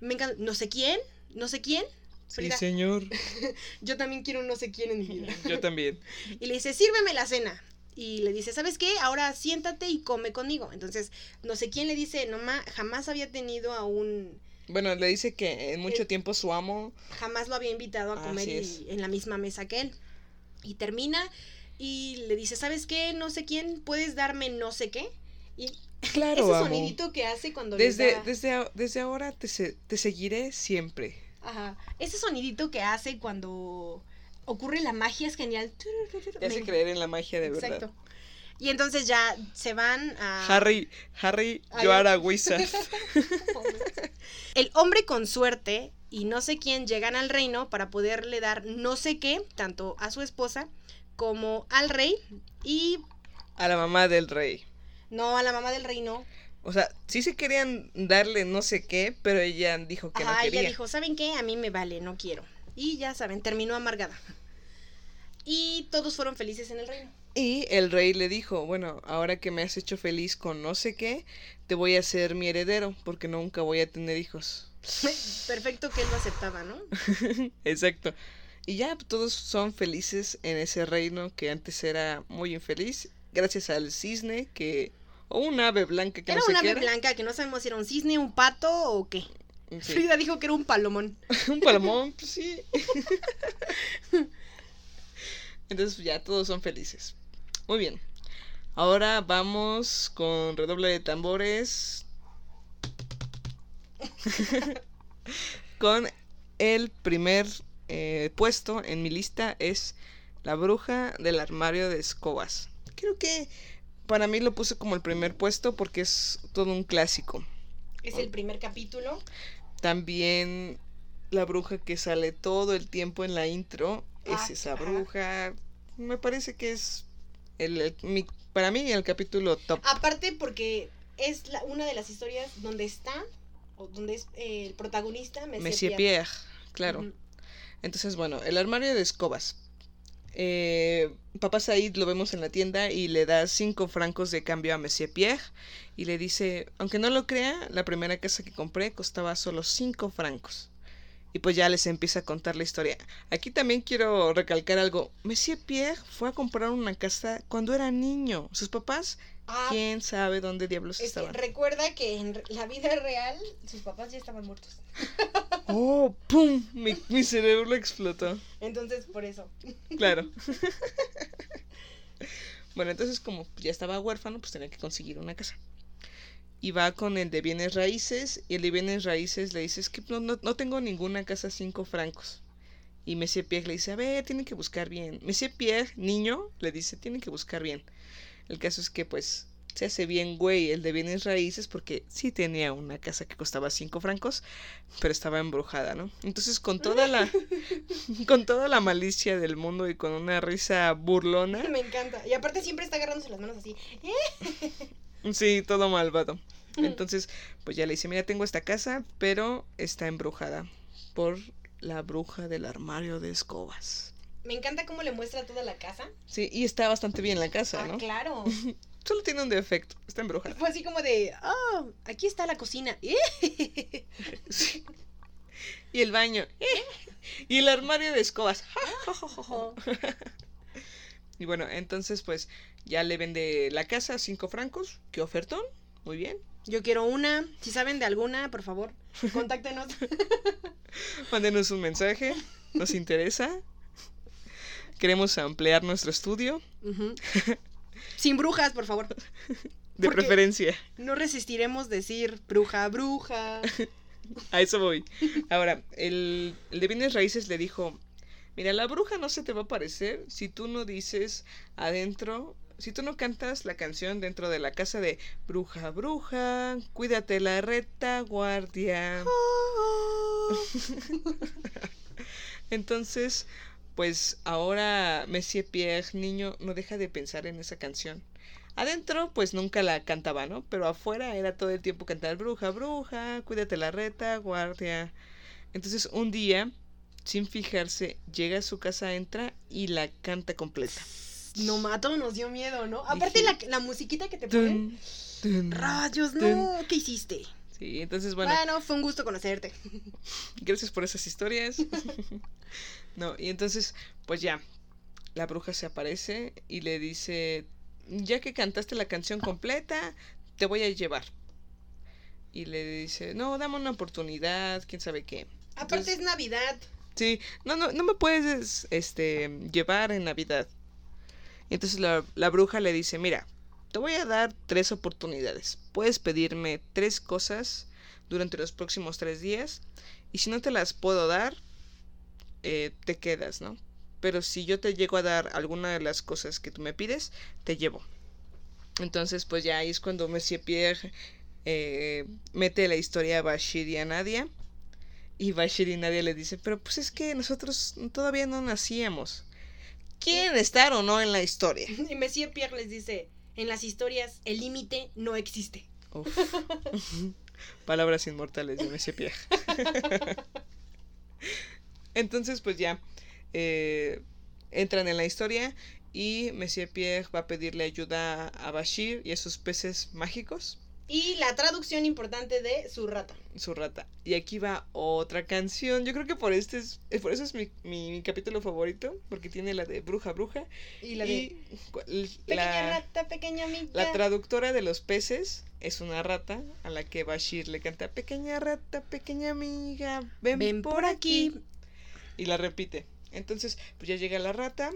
Me encanta, no sé quién, no sé quién. Sí, Frida, señor. yo también quiero un no sé quién en mi vida. Yo también. Y le dice, sírveme la cena. Y le dice, ¿sabes qué? Ahora siéntate y come conmigo. Entonces, no sé quién le dice, no ma, jamás había tenido a un, Bueno, le dice que en mucho Eh, tiempo su amo jamás lo había invitado a comer y- en la misma mesa que él. Y termina y le dice, ¿sabes qué? No sé quién, ¿puedes darme no sé qué? Y Claro, ese amo. sonidito que hace cuando le Desde, da- desde, desde ahora te, se- te seguiré siempre. Ajá, ese sonidito que hace cuando ocurre la magia es genial. Te hace Me- creer en la magia de Exacto. verdad. Y entonces ya se van a... Harry, Harry, a wizard. El hombre con suerte y no sé quién llegan al reino para poderle dar no sé qué, tanto a su esposa como al rey y a la mamá del rey. no a la mamá del reino. O sea, sí se querían darle no sé qué, pero ella dijo que no quería. ella dijo, ¿saben qué? A mí me vale, no quiero. Y ya saben, terminó amargada. Y todos fueron felices en el reino. Y el rey le dijo, bueno, ahora que me has hecho feliz con no sé qué, te voy a hacer mi heredero, porque nunca voy a tener hijos. Perfecto que él lo aceptaba, ¿no? Exacto. Y ya todos son felices en ese reino que antes era muy infeliz, gracias al cisne que... O un ave blanca que Era no sé un qué ave blanca que no sabemos si era un cisne, un pato o qué. Sí. Frida dijo que era un palomón. un palomón, pues sí. Entonces ya todos son felices. Muy bien. Ahora vamos con redoble de tambores. con el primer eh, puesto en mi lista es La bruja del armario de escobas. Creo que para mí lo puse como el primer puesto porque es todo un clásico. Es el primer capítulo. También la bruja que sale todo el tiempo en la intro Ah, es esa ajá. bruja. Me parece que es el, el- mi- para mí el capítulo top. Aparte porque es la- una de las historias donde está, o donde es eh, el protagonista, Monsieur, Monsieur Pierre. Pierre, claro. Entonces, bueno, el armario de escobas. Eh, Papá Said lo vemos en la tienda y le da cinco francos de cambio a Monsieur Pierre y le dice, aunque no lo crea, la primera casa que compré costaba solo cinco francos. Y pues ya les empieza a contar la historia. Aquí también quiero recalcar algo. Monsieur Pierre fue a comprar una casa cuando era niño. Sus papás, Ah, quién sabe dónde diablos es que estaban. recuerda que en la vida real sus papás ya estaban muertos. Oh, ¡pum! Mi, mi cerebro explotó. Entonces, por eso. Claro. bueno, entonces como ya estaba huérfano, pues tenía que conseguir una casa. Y va con el de bienes raíces y el de bienes raíces le dice, es que no, no, no tengo ninguna casa cinco francos. Y Monsieur Pierre le dice, a ver, tiene que buscar bien. Monsieur Pierre, niño, le dice, tiene que buscar bien. El caso es que pues se hace bien güey el de bienes raíces porque sí tenía una casa que costaba cinco francos, pero estaba embrujada, ¿no? Entonces con toda la con toda la malicia del mundo y con una risa burlona, Me encanta. Y aparte siempre está agarrándose las manos así. Sí, todo malvado. Entonces, pues ya le dice, mira, tengo esta casa, pero está embrujada por la bruja del armario de escobas. Me encanta cómo le muestra toda la casa. Sí, y está bastante bien la casa, Ah, ¿no? claro. Solo tiene un defecto, está embrujada. Fue así como de, oh, aquí está la cocina. Sí. Y el baño. Y el armario de escobas. Y bueno, entonces pues ya le vende la casa a cinco francos. ¿Qué ofertón? Muy bien. Yo quiero una. Si saben de alguna, por favor, contáctenos. Mándenos un mensaje. Nos interesa. Queremos ampliar nuestro estudio. Sin brujas, por favor. De Porque- preferencia. No resistiremos decir bruja, bruja. A eso voy. Ahora, el, el de bienes raíces le dijo, mira, la bruja no se te va a aparecer si tú no dices adentro, si tú no cantas la canción dentro de la casa de bruja, bruja, cuídate la retaguardia. Entonces, pues ahora Monsieur Pierre, niño, no deja de pensar en esa canción. Adentro, pues nunca la cantaba, ¿no? Pero afuera era todo el tiempo cantar bruja, bruja, cuídate la reta, guardia. Entonces, un día, sin fijarse, llega a su casa, entra y la canta completa. No mato, nos dio miedo, ¿no? Aparte Dije- la, la musiquita que te ponen. Tun, tun, Rayos, no. ¿Qué hiciste? Sí, entonces, bueno, Bueno, fue un gusto conocerte. gracias por esas historias. no, y entonces, pues ya, la bruja se aparece y le dice, ya que cantaste la canción completa, te voy a llevar. Y le dice, no, dame una oportunidad, quién sabe qué. Aparte Entonces- es Navidad. Sí, no, no, no me puedes este, llevar en Navidad. Y entonces la, la bruja le dice, mira, te voy a dar tres oportunidades. Puedes pedirme tres cosas durante los próximos tres días. Y si no te las puedo dar, eh, te quedas, ¿no? Pero si yo te llego a dar alguna de las cosas que tú me pides, te llevo. Entonces, pues ya ahí es cuando Monsieur Pierre eh, mete la historia a Bashir y a Nadia. Y Bashir y Nadia le dicen, pero pues es que nosotros todavía no nacíamos. ¿Quieren estar o no en la historia? Y Monsieur Pierre les dice, en las historias el límite no existe. Palabras inmortales de Monsieur Pierre. Entonces, pues ya eh, entran en la historia y Monsieur Pierre va a pedirle ayuda a Bashir y a sus peces mágicos, Y la traducción importante de su rata. su rata. Y aquí va otra canción. Yo creo que por este es, eh, por eso es mi, mi- mi capítulo favorito, porque tiene la de Bruja Bruja Y la de y pequeña la, rata, pequeña amiga. la traductora de los peces es una rata a la que Bashir le canta pequeña rata, pequeña amiga, ven, Ven por aquí. y la repite. Entonces, pues ya llega la rata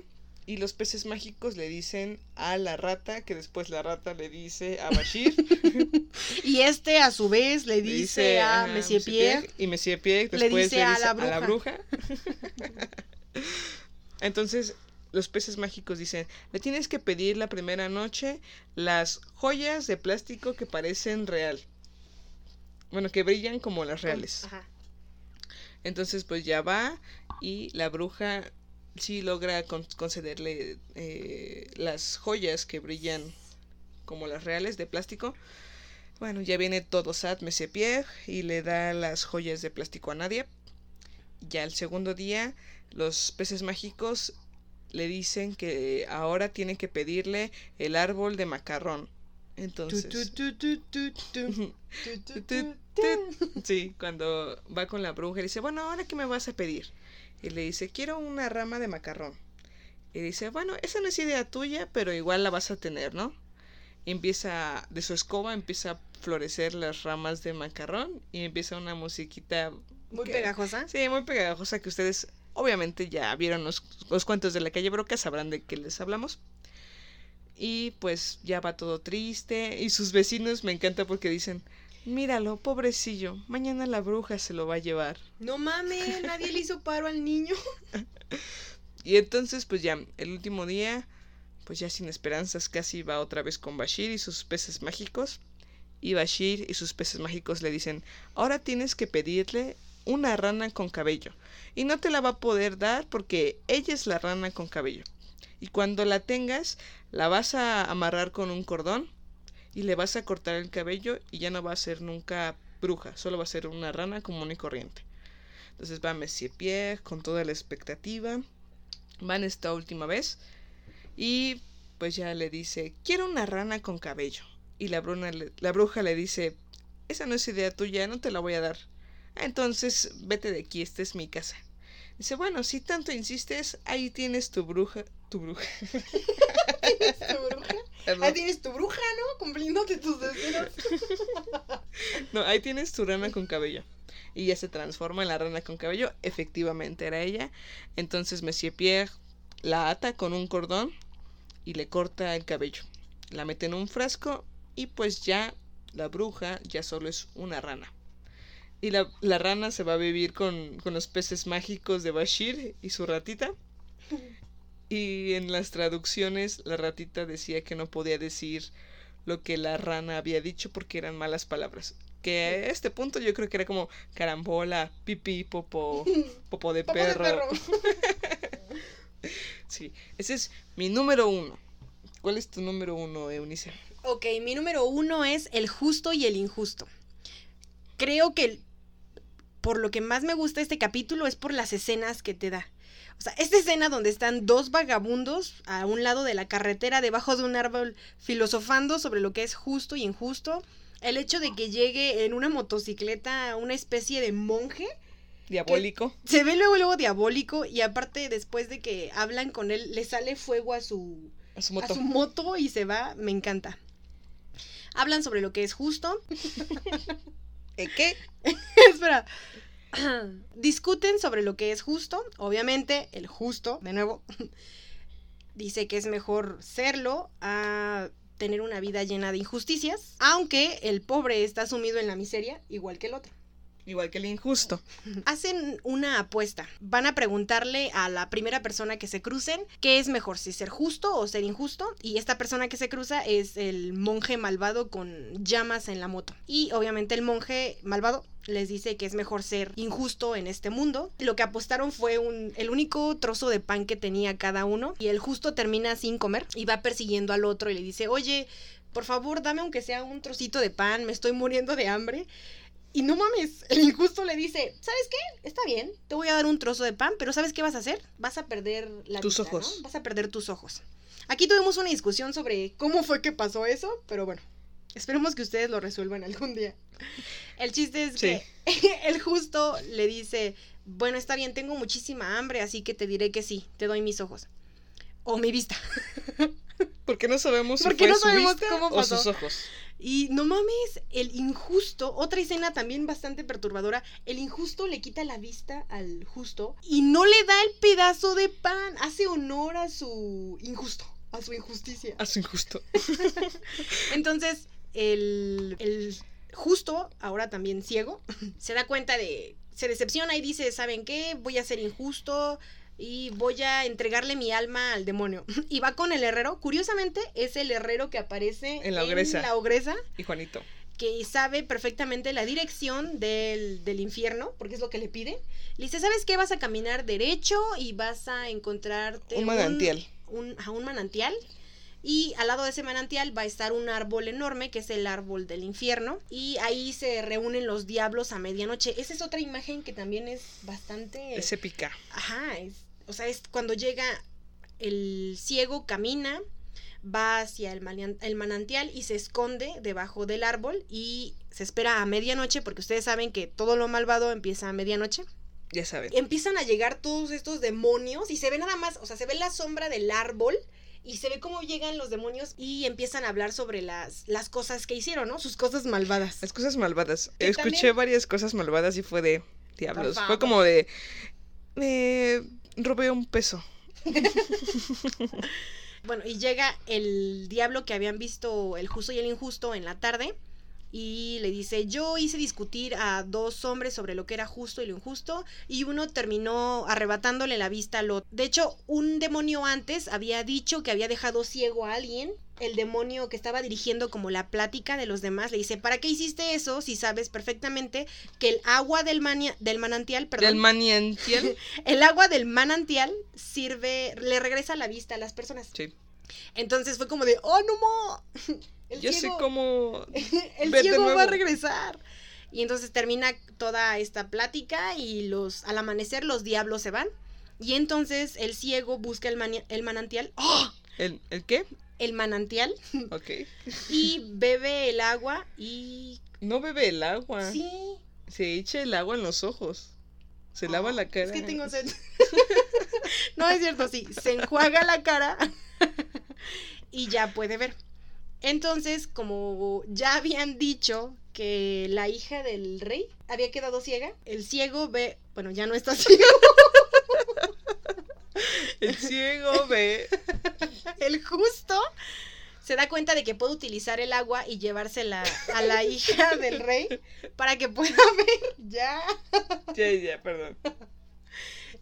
y los peces mágicos le dicen a la rata que después la rata le dice a Bashir. Y este a su vez le le dice a ajá, Monsieur Pierre. y Monsieur Pierre le después dice a la bruja. Entonces, los peces mágicos dicen, le tienes que pedir la primera noche las joyas de plástico que parecen real. Bueno, que brillan como las reales. Ajá. Entonces, pues ya va y la bruja sí logra con concederle eh, las joyas que brillan como las reales de plástico. Bueno, ya viene todo Sad Mesepierre y le da las joyas de plástico a Nadia. Ya el segundo día, los peces mágicos le dicen que ahora tiene que pedirle el árbol de macarrón. Entonces. sí, cuando va con la bruja y dice, bueno, ¿ahora qué me vas a pedir? Y le dice, quiero una rama de macarrón. Y dice, bueno, esa no es idea tuya, pero igual la vas a tener, ¿no? Y empieza, de su escoba empieza a florecer las ramas de macarrón y empieza una musiquita... Muy que- pegajosa. Sí, muy pegajosa que ustedes obviamente ya vieron los, los cuentos de la calle Broca, sabrán de qué les hablamos. Y pues ya va todo triste y sus vecinos me encanta porque dicen, míralo, pobrecillo, mañana la bruja se lo va a llevar. No mames, nadie le hizo paro al niño. Y entonces pues ya, el último día, pues ya sin esperanzas, casi va otra vez con Bashir y sus peces mágicos. Y Bashir y sus peces mágicos le dicen, ahora tienes que pedirle una rana con cabello. Y no te la va a poder dar porque ella es la rana con cabello. Y cuando la tengas, la vas a amarrar con un cordón y le vas a cortar el cabello y ya no va a ser nunca bruja, solo va a ser una rana común y corriente. Entonces va Monsieur Pierre con toda la expectativa. Van esta última vez y pues ya le dice, quiero una rana con cabello. Y la, bruna la bruja le dice, esa no es idea tuya, no te la voy a dar. "Ah, Entonces vete de aquí, esta es mi casa. Dice, bueno, si tanto insistes, ahí tienes tu bruja, tu bruja. ¿Tu bruja? Perdón. Ahí tienes tu bruja, ¿no? Cumpliéndote tus deseos. No, ahí tienes tu rana con cabello. Y ya se transforma en la rana con cabello. Efectivamente era ella. Entonces Monsieur Pierre la ata con un cordón y le corta el cabello. La mete en un frasco y pues ya la bruja ya solo es una rana. Y la, la rana se va a vivir con, con los peces mágicos de Bashir y su ratita. Y en las traducciones la ratita decía que no podía decir lo que la rana había dicho porque eran malas palabras. Que a este punto yo creo que era como carambola, pipí, popo, popo de Papá de perro. perro. Sí, ese es mi número uno. ¿Cuál es tu número uno, Eunice? Ok, mi número uno es el justo y el injusto. Creo que por lo que más me gusta este capítulo es por las escenas que te da. O sea, esta escena donde están dos vagabundos a un lado de la carretera, debajo de un árbol, filosofando sobre lo que es justo y injusto. El hecho de que llegue en una motocicleta una especie de monje Diabólico. se ve luego luego diabólico y aparte después de que hablan con él le sale fuego a su A su a moto. su moto y se va, me encanta. Hablan sobre lo que es justo. ¿Eh, ¿Qué? Espera. Discuten sobre lo que es justo. Obviamente, el justo, de nuevo, dice que es mejor serlo a tener una vida llena de injusticias, aunque el pobre está sumido en la miseria, igual que el otro. Igual que el injusto. Hacen una apuesta. Van a preguntarle a la primera persona que se crucen qué es mejor, si ser justo o ser injusto. Y esta persona que se cruza es el monje malvado con llamas en la moto. Y obviamente el monje malvado les dice que es mejor ser injusto en este mundo. Lo que apostaron fue un, el único trozo de pan que tenía cada uno. Y el justo termina sin comer y va persiguiendo al otro y le dice, oye, por favor, dame aunque sea un trocito de pan, me estoy muriendo de hambre. Y no mames, el injusto le dice, ¿sabes qué? Está bien, te voy a dar un trozo de pan, pero ¿sabes qué vas a hacer? Vas a perder la Tus vista, ojos. ¿no? Vas a perder tus ojos. Aquí tuvimos una discusión sobre cómo fue que pasó eso, pero bueno, esperemos que ustedes lo resuelvan algún día. El chiste es que el justo le dice, bueno, está bien, tengo muchísima hambre, así que te diré que sí, te doy mis ojos. O mi vista. Porque no sabemos si Porque fue no su sabemos vista cómo o pasó. sus ojos. Y no mames, el injusto, otra escena también bastante perturbadora, el injusto le quita la vista al justo y no le da el pedazo de pan, hace honor a su injusto, a su injusticia. A su injusto. Entonces, el, el justo, ahora también ciego, se da cuenta de, se decepciona y dice, ¿saben qué? Voy a ser injusto y voy a entregarle mi alma al demonio. Y va con el herrero, curiosamente es el herrero que aparece En la ogresa. la ogresa Y Juanito. que sabe perfectamente la dirección del, del infierno, porque es lo que le pide. Le dice, ¿sabes qué? Vas a caminar derecho y vas a encontrarte Un manantial. Un, a un manantial. Y al lado de ese manantial va a estar un árbol enorme, que es el árbol del infierno. Y ahí se reúnen los diablos a medianoche. Esa es otra imagen que también es bastante... Es épica. Ajá, es, o sea, es cuando llega el ciego, camina, va hacia el, manantial y se esconde debajo del árbol y se espera a medianoche, porque ustedes saben que todo lo malvado empieza a medianoche. Ya saben. Empiezan a llegar todos estos demonios y se ve nada más, o sea, se ve la sombra del árbol. Y se ve cómo llegan los demonios y empiezan a hablar sobre las, las cosas que hicieron, ¿no? Sus cosas malvadas. Las cosas malvadas. Que Escuché también- varias cosas malvadas y fue de diablos. Fue como de. Eh, robé un peso. Bueno, y llega el diablo que habían visto el justo y el injusto en la tarde y le dice, yo hice discutir a dos hombres sobre lo que era justo y lo injusto y uno terminó arrebatándole la vista al otro. De hecho, un demonio antes había dicho que había dejado ciego a alguien. El demonio que estaba dirigiendo como la plática de los demás le dice, ¿para qué hiciste eso si sabes perfectamente que el agua del, mania- del manantial, perdón, Del maniantial. el agua del manantial sirve, le regresa la vista a las personas? Sí. Entonces fue como de, oh, no, mo. El Yo sé ciego- cómo. el ciego va a regresar. Y entonces termina toda esta plática y los al amanecer los diablos se van. Y entonces el ciego busca el, mani- el manantial. ¡Oh! ¿El, ¿El qué? El manantial. Ok. Y bebe el agua y... No bebe el agua. Sí. Se echa el agua en los ojos. Se lava la cara. Es que tengo sed. no es cierto, sí. Se enjuaga la cara y ya puede ver. Entonces, como ya habían dicho que la hija del rey había quedado ciega, el ciego ve, bueno, ya no está ciego, El ciego ve. el justo se da cuenta de que puede utilizar el agua y llevársela a la hija del rey para que pueda ver ya. Ya, ya, perdón.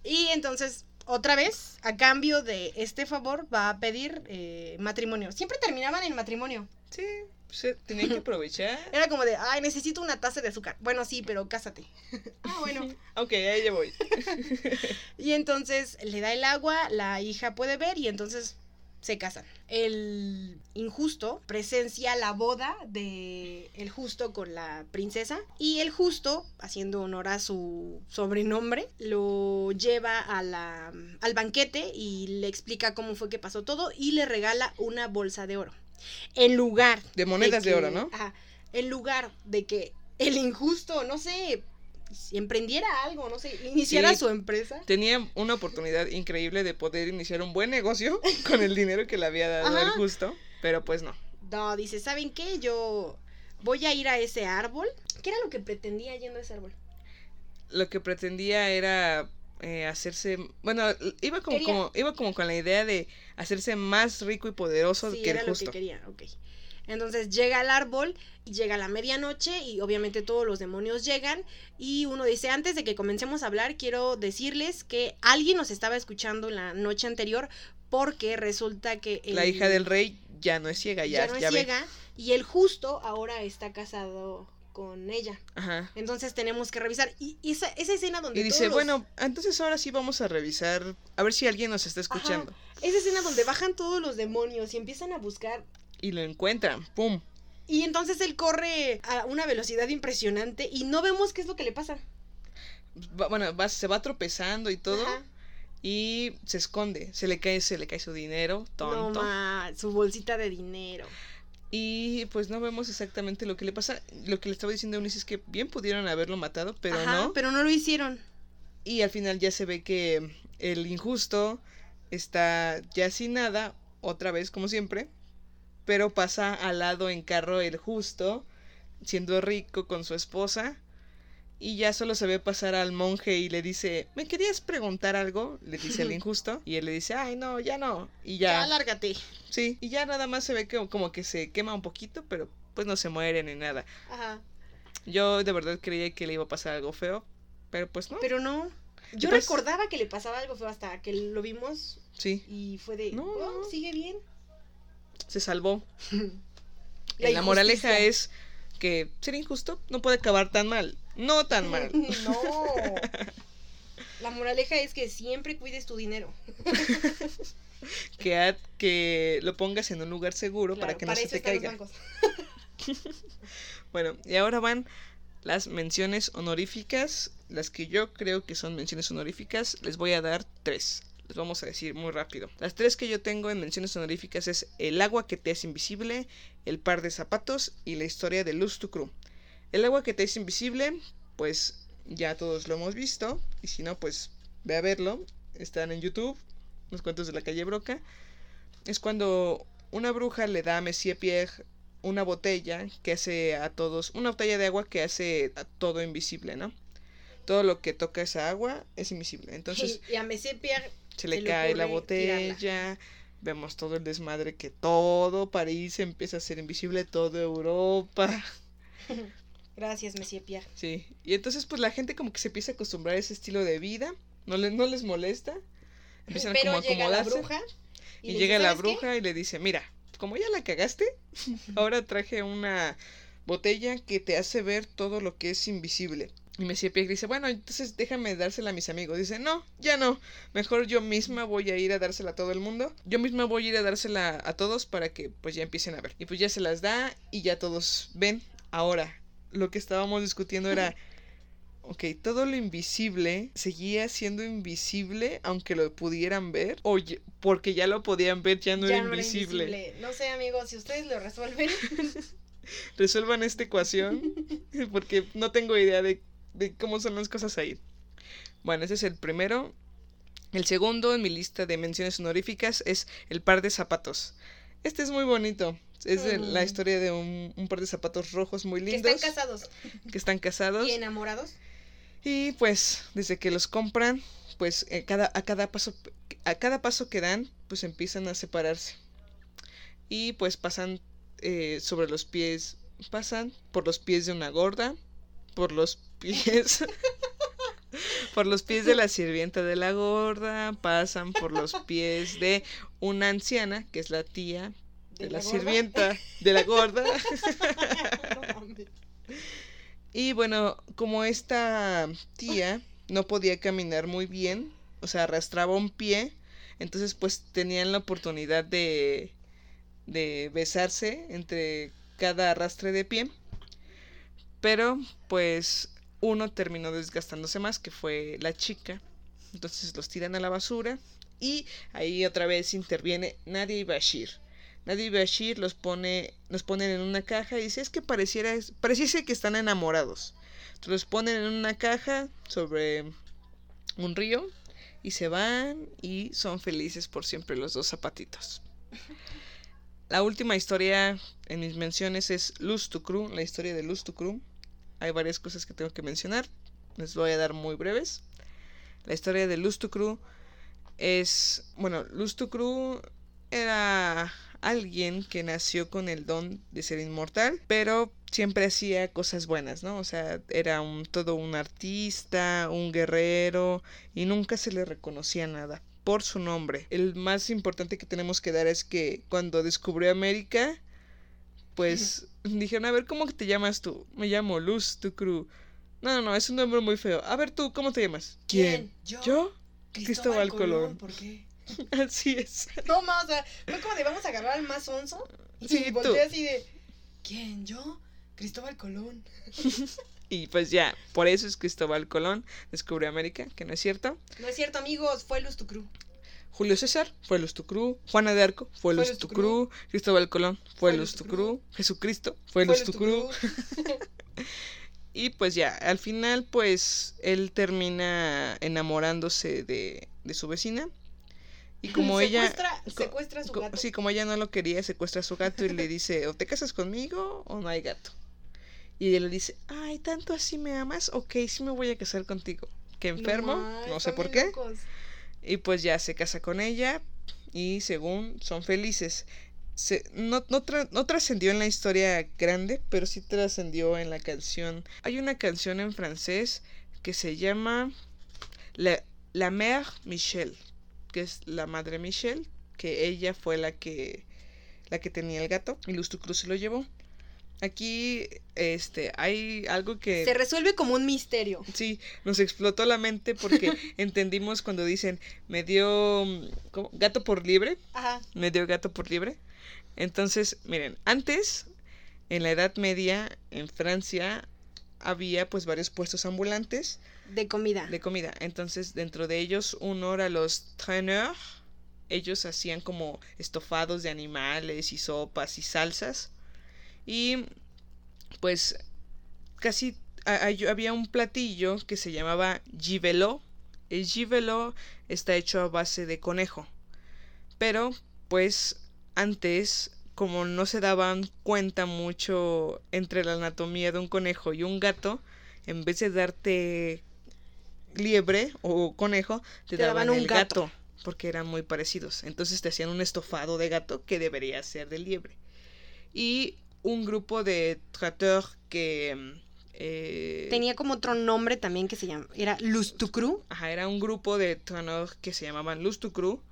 Y entonces, otra vez, a cambio de este favor, va a pedir eh, matrimonio. Siempre terminaban en matrimonio. Sí, se tenía que aprovechar. Era como de, ay, necesito una taza de azúcar. Bueno, sí, pero cásate. ah, bueno. Ok, ahí ya voy. Y entonces le da el agua, la hija puede ver y entonces se casan. El injusto presencia la boda de el justo con la princesa y el justo, haciendo honor a su sobrenombre, lo lleva a la, al banquete y le explica cómo fue que pasó todo y le regala una bolsa de oro. En lugar De monedas de que- oro, ¿no? ajá, en lugar de que el injusto, no sé, si emprendiera algo, no sé, iniciara Sí. su empresa. Tenía una oportunidad increíble de poder iniciar un buen negocio con el dinero que le había dado el justo, pero pues no. No, dice, ¿saben qué? Yo voy a ir a ese árbol. ¿Qué era lo que pretendía yendo a ese árbol? Lo que pretendía era eh, hacerse, bueno, iba como, Quería- como iba como con la idea de hacerse más rico y poderoso Sí, que era el lo justo. que quería, ok. Entonces llega al árbol y llega la medianoche y obviamente todos los demonios llegan y uno dice, antes de que comencemos a hablar, quiero decirles que alguien nos estaba escuchando la noche anterior porque resulta que... La hija del rey ya no es ciega, ya, ya, no es ya ve. ciega y el justo ahora está casado con ella. Ajá. Entonces tenemos que revisar. Y y esa, esa escena donde... Y todos dice, los- bueno, entonces ahora sí vamos a revisar, a ver si alguien nos está escuchando. Esa escena donde bajan todos los demonios y empiezan a buscar. Y lo encuentran, ¡pum! Y entonces él corre a una velocidad impresionante y no vemos qué es lo que le pasa. Va- bueno, va- se va tropezando y todo. Ajá. Y se esconde, se le cae, se le cae su dinero, No, tonto. ma, su bolsita de dinero. y pues no vemos exactamente lo que le pasa. Lo que le estaba diciendo a Ulises es que bien pudieron haberlo matado, pero Ajá, no. Pero no lo hicieron. Y al final ya se ve que el injusto está ya sin nada, otra vez como siempre. Pero pasa al lado en carro el justo, siendo rico con su esposa. Y ya solo se ve pasar al monje y le dice, ¿me querías preguntar algo? Le dice el injusto. Y él le dice, ay, no, ya no. Y Ya, ya, lárgate. sí. Y ya nada más se ve que como que se quema un poquito, pero pues no se muere ni nada. Ajá. Yo de verdad creía que le iba a pasar algo feo, pero pues no. Pero no. Yo pues- recordaba que le pasaba algo feo hasta que lo vimos Sí, y fue de. No, "Oh, no. sigue bien. Se salvó. La La, moraleja es que ser injusto no puede acabar tan mal. No tan mal. no. La moraleja es que siempre cuides tu dinero. que, que lo pongas en un lugar seguro Claro, para que no se te caiga. Bueno, y ahora van las menciones honoríficas. Las que yo creo que son menciones honoríficas. Les voy a dar tres. Les vamos a decir muy rápido. Las tres que yo tengo en menciones honoríficas es El agua que te es invisible, El par de zapatos y la historia de Luz tu Crew. El agua que te es invisible, pues ya todos lo hemos visto. Y si no, pues ve a verlo. Están en YouTube. Los cuentos de la calle Broca. Es cuando una bruja le da a Monsieur Pierre una botella que hace a todos, una botella de agua que hace a todo invisible, ¿no? Todo lo que toca esa agua es invisible. Entonces y a Monsieur Pierre se le cae la tirarla. botella, vemos todo el desmadre que todo París empieza a ser invisible, toda Europa. Gracias, Monsieur Pierre. Sí, y entonces pues la gente como que se empieza a acostumbrar a ese estilo de vida, no, le, no les molesta, empiezan Pero como a llega la bruja. Y, dice, llega la "¿Sabes qué? bruja y le dice, mira, como ya la cagaste, ahora traje una botella que te hace ver todo lo que es invisible. Y Messi Pierre dice, bueno, entonces déjame dársela a mis amigos. Dice, no, ya no. Mejor yo misma voy a ir a dársela a todo el mundo. Yo misma voy a ir a dársela a todos para que pues ya empiecen a ver. Y pues ya se las da y ya todos ven. Ahora, lo que estábamos discutiendo era... Ok, todo lo invisible seguía siendo invisible aunque lo pudieran ver. O porque ya lo podían ver, ya no, Ya era, no era invisible. invisible. No sé, amigos, si ustedes lo resuelven. Resuelvan esta ecuación. porque no tengo idea de, de cómo son las cosas ahí. Bueno, ese es el primero. El segundo en mi lista de menciones honoríficas es el par de zapatos. Este es muy bonito. Es de la Mm. historia de un, un par de zapatos rojos muy que lindos. están casados que están casados. y enamorados. Y pues desde que los compran, pues eh, cada, a cada paso a cada paso que dan, pues empiezan a separarse. Y pues pasan eh, sobre los pies, pasan por los pies de una gorda, por los pies por los pies de la sirvienta de la gorda, pasan por los pies de una anciana, que es la tía de, ¿De la, sirvienta de la gorda. Y bueno, como esta tía no podía caminar muy bien, o sea, arrastraba un pie, entonces pues tenían la oportunidad de, de besarse entre cada arrastre de pie. Pero pues uno terminó desgastándose más, que fue la chica. Entonces los tiran a la basura y ahí otra vez interviene Nadia y Bashir. Nadia y Bashir los pone, los ponen en una caja y dice, es que pareciera, pareciese que están enamorados. Entonces, los ponen en una caja sobre un río y se van y son felices por siempre los dos zapatitos. La última historia en mis menciones es Luz Tucru, la historia de Luz Tucru. Hay varias cosas que tengo que mencionar, les voy a dar muy breves. La historia de Luz Tucru es, bueno, Luz Tucru era alguien que nació con el don de ser inmortal, pero siempre hacía cosas buenas, ¿no? O sea, era todo un artista, un guerrero y nunca se le reconocía nada por su nombre. El más importante que tenemos que dar es que cuando descubrió América, pues dijeron, a ver, ¿cómo que te llamas tú? Me llamo Luz Tucru. No, no, no, es un nombre muy feo. A ver tú, ¿cómo te llamas? ¿Quién? ¿Yo? ¿Yo? Cristóbal Colón. ¿Por qué? Así es. No, ma, o sea, fue como de vamos a agarrar al más onzo. Y Sí, tú. volteé así de. ¿Quién? ¿Yo? Cristóbal Colón. Y pues ya, por eso es Cristóbal Colón descubrió América, que no es cierto. No es cierto, amigos, fue Luz Tucru. Julio César fue Luz Tucru, Juana de Arco fue Fue Luz Luz Tucru, Cristóbal Colón fue Fue Luz Luz Tucru, Jesucristo fue Fue Luz Tucru. Y pues ya, al final pues él termina enamorándose de, de su vecina. Y como ella... Secuestra- co- secuestra a su co- gato. Sí, como ella no lo quería, secuestra a su gato y le dice, o te casas conmigo o no hay gato. Y ella le dice, ay, tanto así me amas, ok, sí me voy a casar contigo. Que enfermo, no sé por qué. locos. Y pues ya se casa con ella y según son felices. Se, no, no, no trascendió en la historia grande, pero sí trascendió en la canción. Hay una canción en francés que se llama La, la Mère Michel, que es la madre Michel, que ella fue la que la que tenía el gato y Luz Tucruz se lo llevó. Aquí este hay algo que Se resuelve como un misterio. Sí, nos explotó la mente porque entendimos cuando dicen me dio mm, ¿cómo? gato por libre, Ajá. me dio gato por libre. Entonces, miren, antes en la Edad Media en Francia había pues varios puestos ambulantes De comida. de comida. Entonces, dentro de ellos uno era los traîneurs. Ellos hacían como estofados de animales y sopas y salsas. Y pues casi a- había un platillo que se llamaba gibelot. El gibelot está hecho a base de conejo. Pero pues antes como no se daban cuenta mucho entre la anatomía de un conejo y un gato, en vez de darte liebre o conejo, te, Te daban, daban un el gato. gato. porque eran muy parecidos. Entonces te hacían un estofado de gato que debería ser de liebre. Y un grupo de traiteurs que... eh, Tenía como otro nombre también que se llama, era Lustucru. Ajá, era un grupo de traiteurs que se llamaban Lustucru.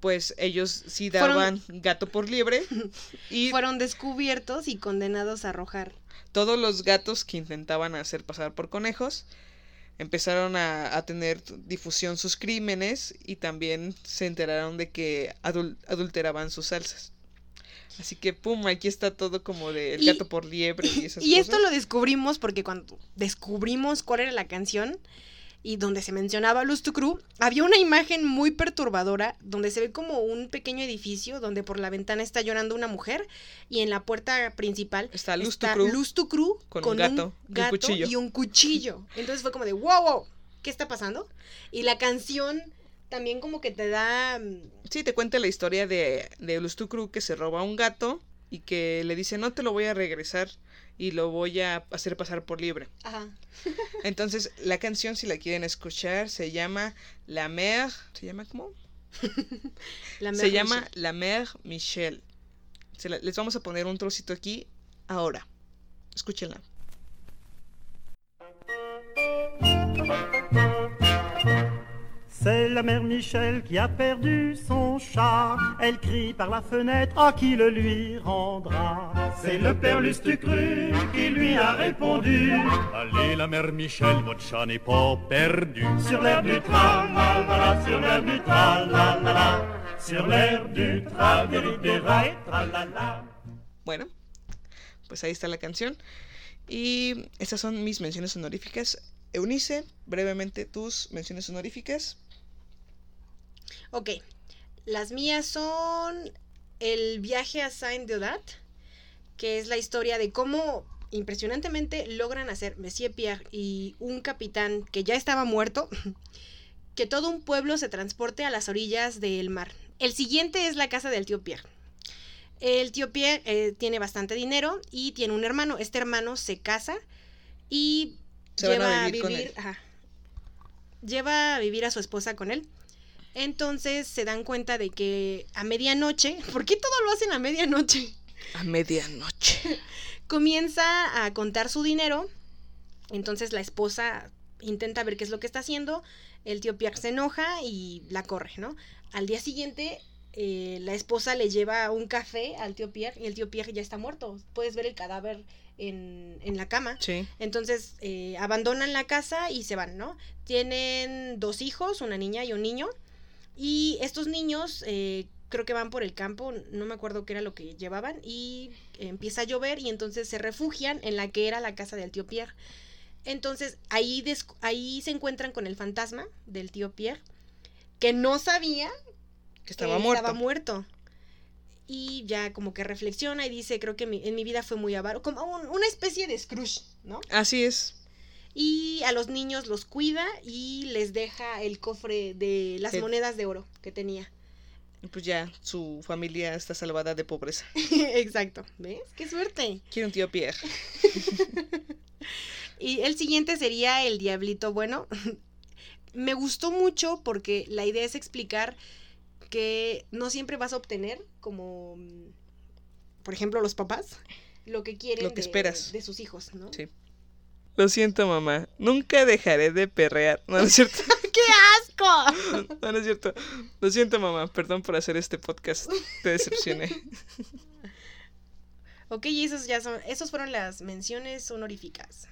Pues ellos sí Fueron- daban gato por liebre. Y Fueron descubiertos y condenados a arrojar. todos los gatos que intentaban hacer pasar por conejos empezaron a, a tener difusión sus crímenes y también se enteraron de que adul- adulteraban sus salsas. Así que, pum, aquí está todo como de el Y- gato por liebre y esas Y esto cosas. lo descubrimos porque cuando descubrimos cuál era la canción y donde se mencionaba Luz tu Cru, había una imagen muy perturbadora donde se ve como un pequeño edificio donde por la ventana está llorando una mujer y en la puerta principal Está Luz está Luz con un gato y un cuchillo. y un cuchillo. Entonces fue como de, wow, wow, ¿qué está pasando? Y la canción también como que te da... mm, Sí, te cuenta la historia de, de Lustucru que se roba un gato y que le dice, no te lo voy a regresar y lo voy a hacer pasar por libre. Ajá. Entonces, la canción, si la quieren escuchar, se llama La Mère... ¿Se llama cómo? La Se mejor llama. La Mère Michel. Se la- les vamos a poner un trocito aquí ahora. Escúchenla. C'est la mère Michel qui a perdu son chat. Elle crie par la fenêtre à qui le lui rendra? C'est le père Lustucru qui lui a répondu. Allez, la mère Michel, votre chat n'est pas perdu. Sur l'air du tra-la-la-la, sur l'air du tra-la-la-la, sur l'air du tra-la-la-la, tra-la-la. Bueno, pues ahí está la canción. Y estas son mis menciones honoríficas. Eunice, brevemente tus menciones honoríficas. Ok, las mías son el viaje a Saint-Deodat, que es la historia de cómo impresionantemente logran hacer Monsieur Pierre y un capitán que ya estaba muerto, que todo un pueblo se transporte a las orillas del mar. El siguiente es la casa del tío Pierre. El tío Pierre eh, tiene bastante dinero y tiene un hermano. Este hermano se casa y Se lleva a vivir ajá. lleva a vivir a su esposa con él. Entonces se dan cuenta de que a medianoche, ¿por qué todo lo hacen a medianoche? A medianoche. Comienza a contar su dinero. Entonces la esposa intenta ver qué es lo que está haciendo. El tío Pierre se enoja y la corre, ¿no? Al día siguiente, eh, la esposa le lleva un café al tío Pierre y el tío Pierre ya está muerto. Puedes ver el cadáver en, en la cama. Sí. Entonces eh, abandonan la casa y se van, ¿no? Tienen dos hijos, una niña y un niño. Y estos niños eh, creo que van por el campo, no me acuerdo qué era lo que llevaban. Y empieza a llover y entonces se refugian en la que era la casa del tío Pierre. Entonces ahí, des- ahí se encuentran con el fantasma del tío Pierre, que no sabía Que estaba que muerto. estaba muerto. Y ya como que reflexiona y dice, creo que mi- en mi vida fue muy avaro, como un- una especie de Scrooge, ¿no? Así es. Y a los niños los cuida y les deja el cofre de las Sí. monedas de oro que tenía. Y Pues ya, su familia está salvada de pobreza. Exacto, ¿ves? ¡Qué suerte! Quiero un tío Pierre. Y el siguiente sería el Diablito Bueno. Me gustó mucho porque la idea es explicar que no siempre vas a obtener, como mm, por ejemplo los papás, lo que quieren Lo que de, esperas. de sus hijos, ¿no? Sí. Lo siento, mamá. Nunca dejaré de perrear. No, no es cierto. ¡Qué asco! No, no es cierto. Lo siento, mamá. Perdón por hacer este podcast. Te decepcioné. ok, y esos ya son, esos fueron las menciones honoríficas.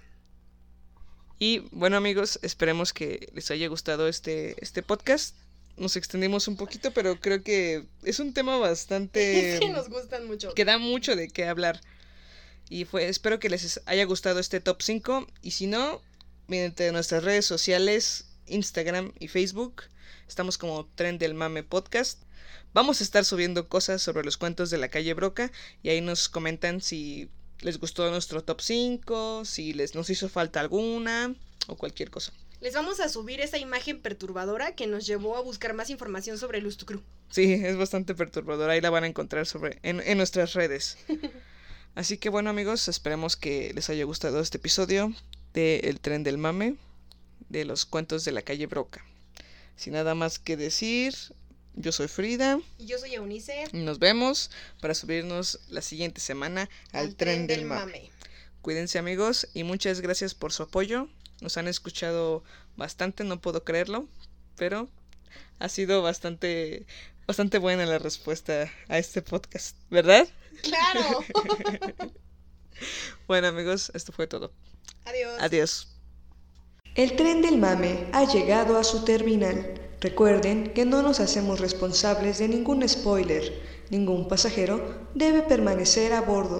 Y bueno, amigos, esperemos que les haya gustado este, este podcast. Nos extendimos un poquito, pero creo que es un tema bastante... es que nos gustan mucho. que da mucho de qué hablar. Y fue, espero que les haya gustado este top 5. Y si no, mediante nuestras redes sociales, Instagram y Facebook, estamos como Tren del Mame Podcast. Vamos a estar subiendo cosas sobre los cuentos de la calle Broca. Y ahí nos comentan si les gustó nuestro top 5, si les nos hizo falta alguna o cualquier cosa. Les vamos a subir esa imagen perturbadora que nos llevó a buscar más información sobre Lustucru. Sí, es bastante perturbador. Ahí la van a encontrar sobre, en, en nuestras redes. Así que bueno amigos, esperemos que les haya gustado este episodio de El tren del mame, de los cuentos de la calle Broca. Sin nada más que decir, Yo soy Frida. Y yo soy Eunice. Y nos vemos para subirnos la siguiente semana al, tren, del mame. Cuídense amigos y muchas gracias por su apoyo. Nos han escuchado bastante, no puedo creerlo, pero ha sido bastante bastante buena la respuesta a este podcast, ¿verdad? Claro. bueno amigos, esto fue todo. Adiós. Adiós. El tren del mame ha llegado a su terminal. Recuerden que no nos hacemos responsables de ningún spoiler. Ningún pasajero debe permanecer a bordo.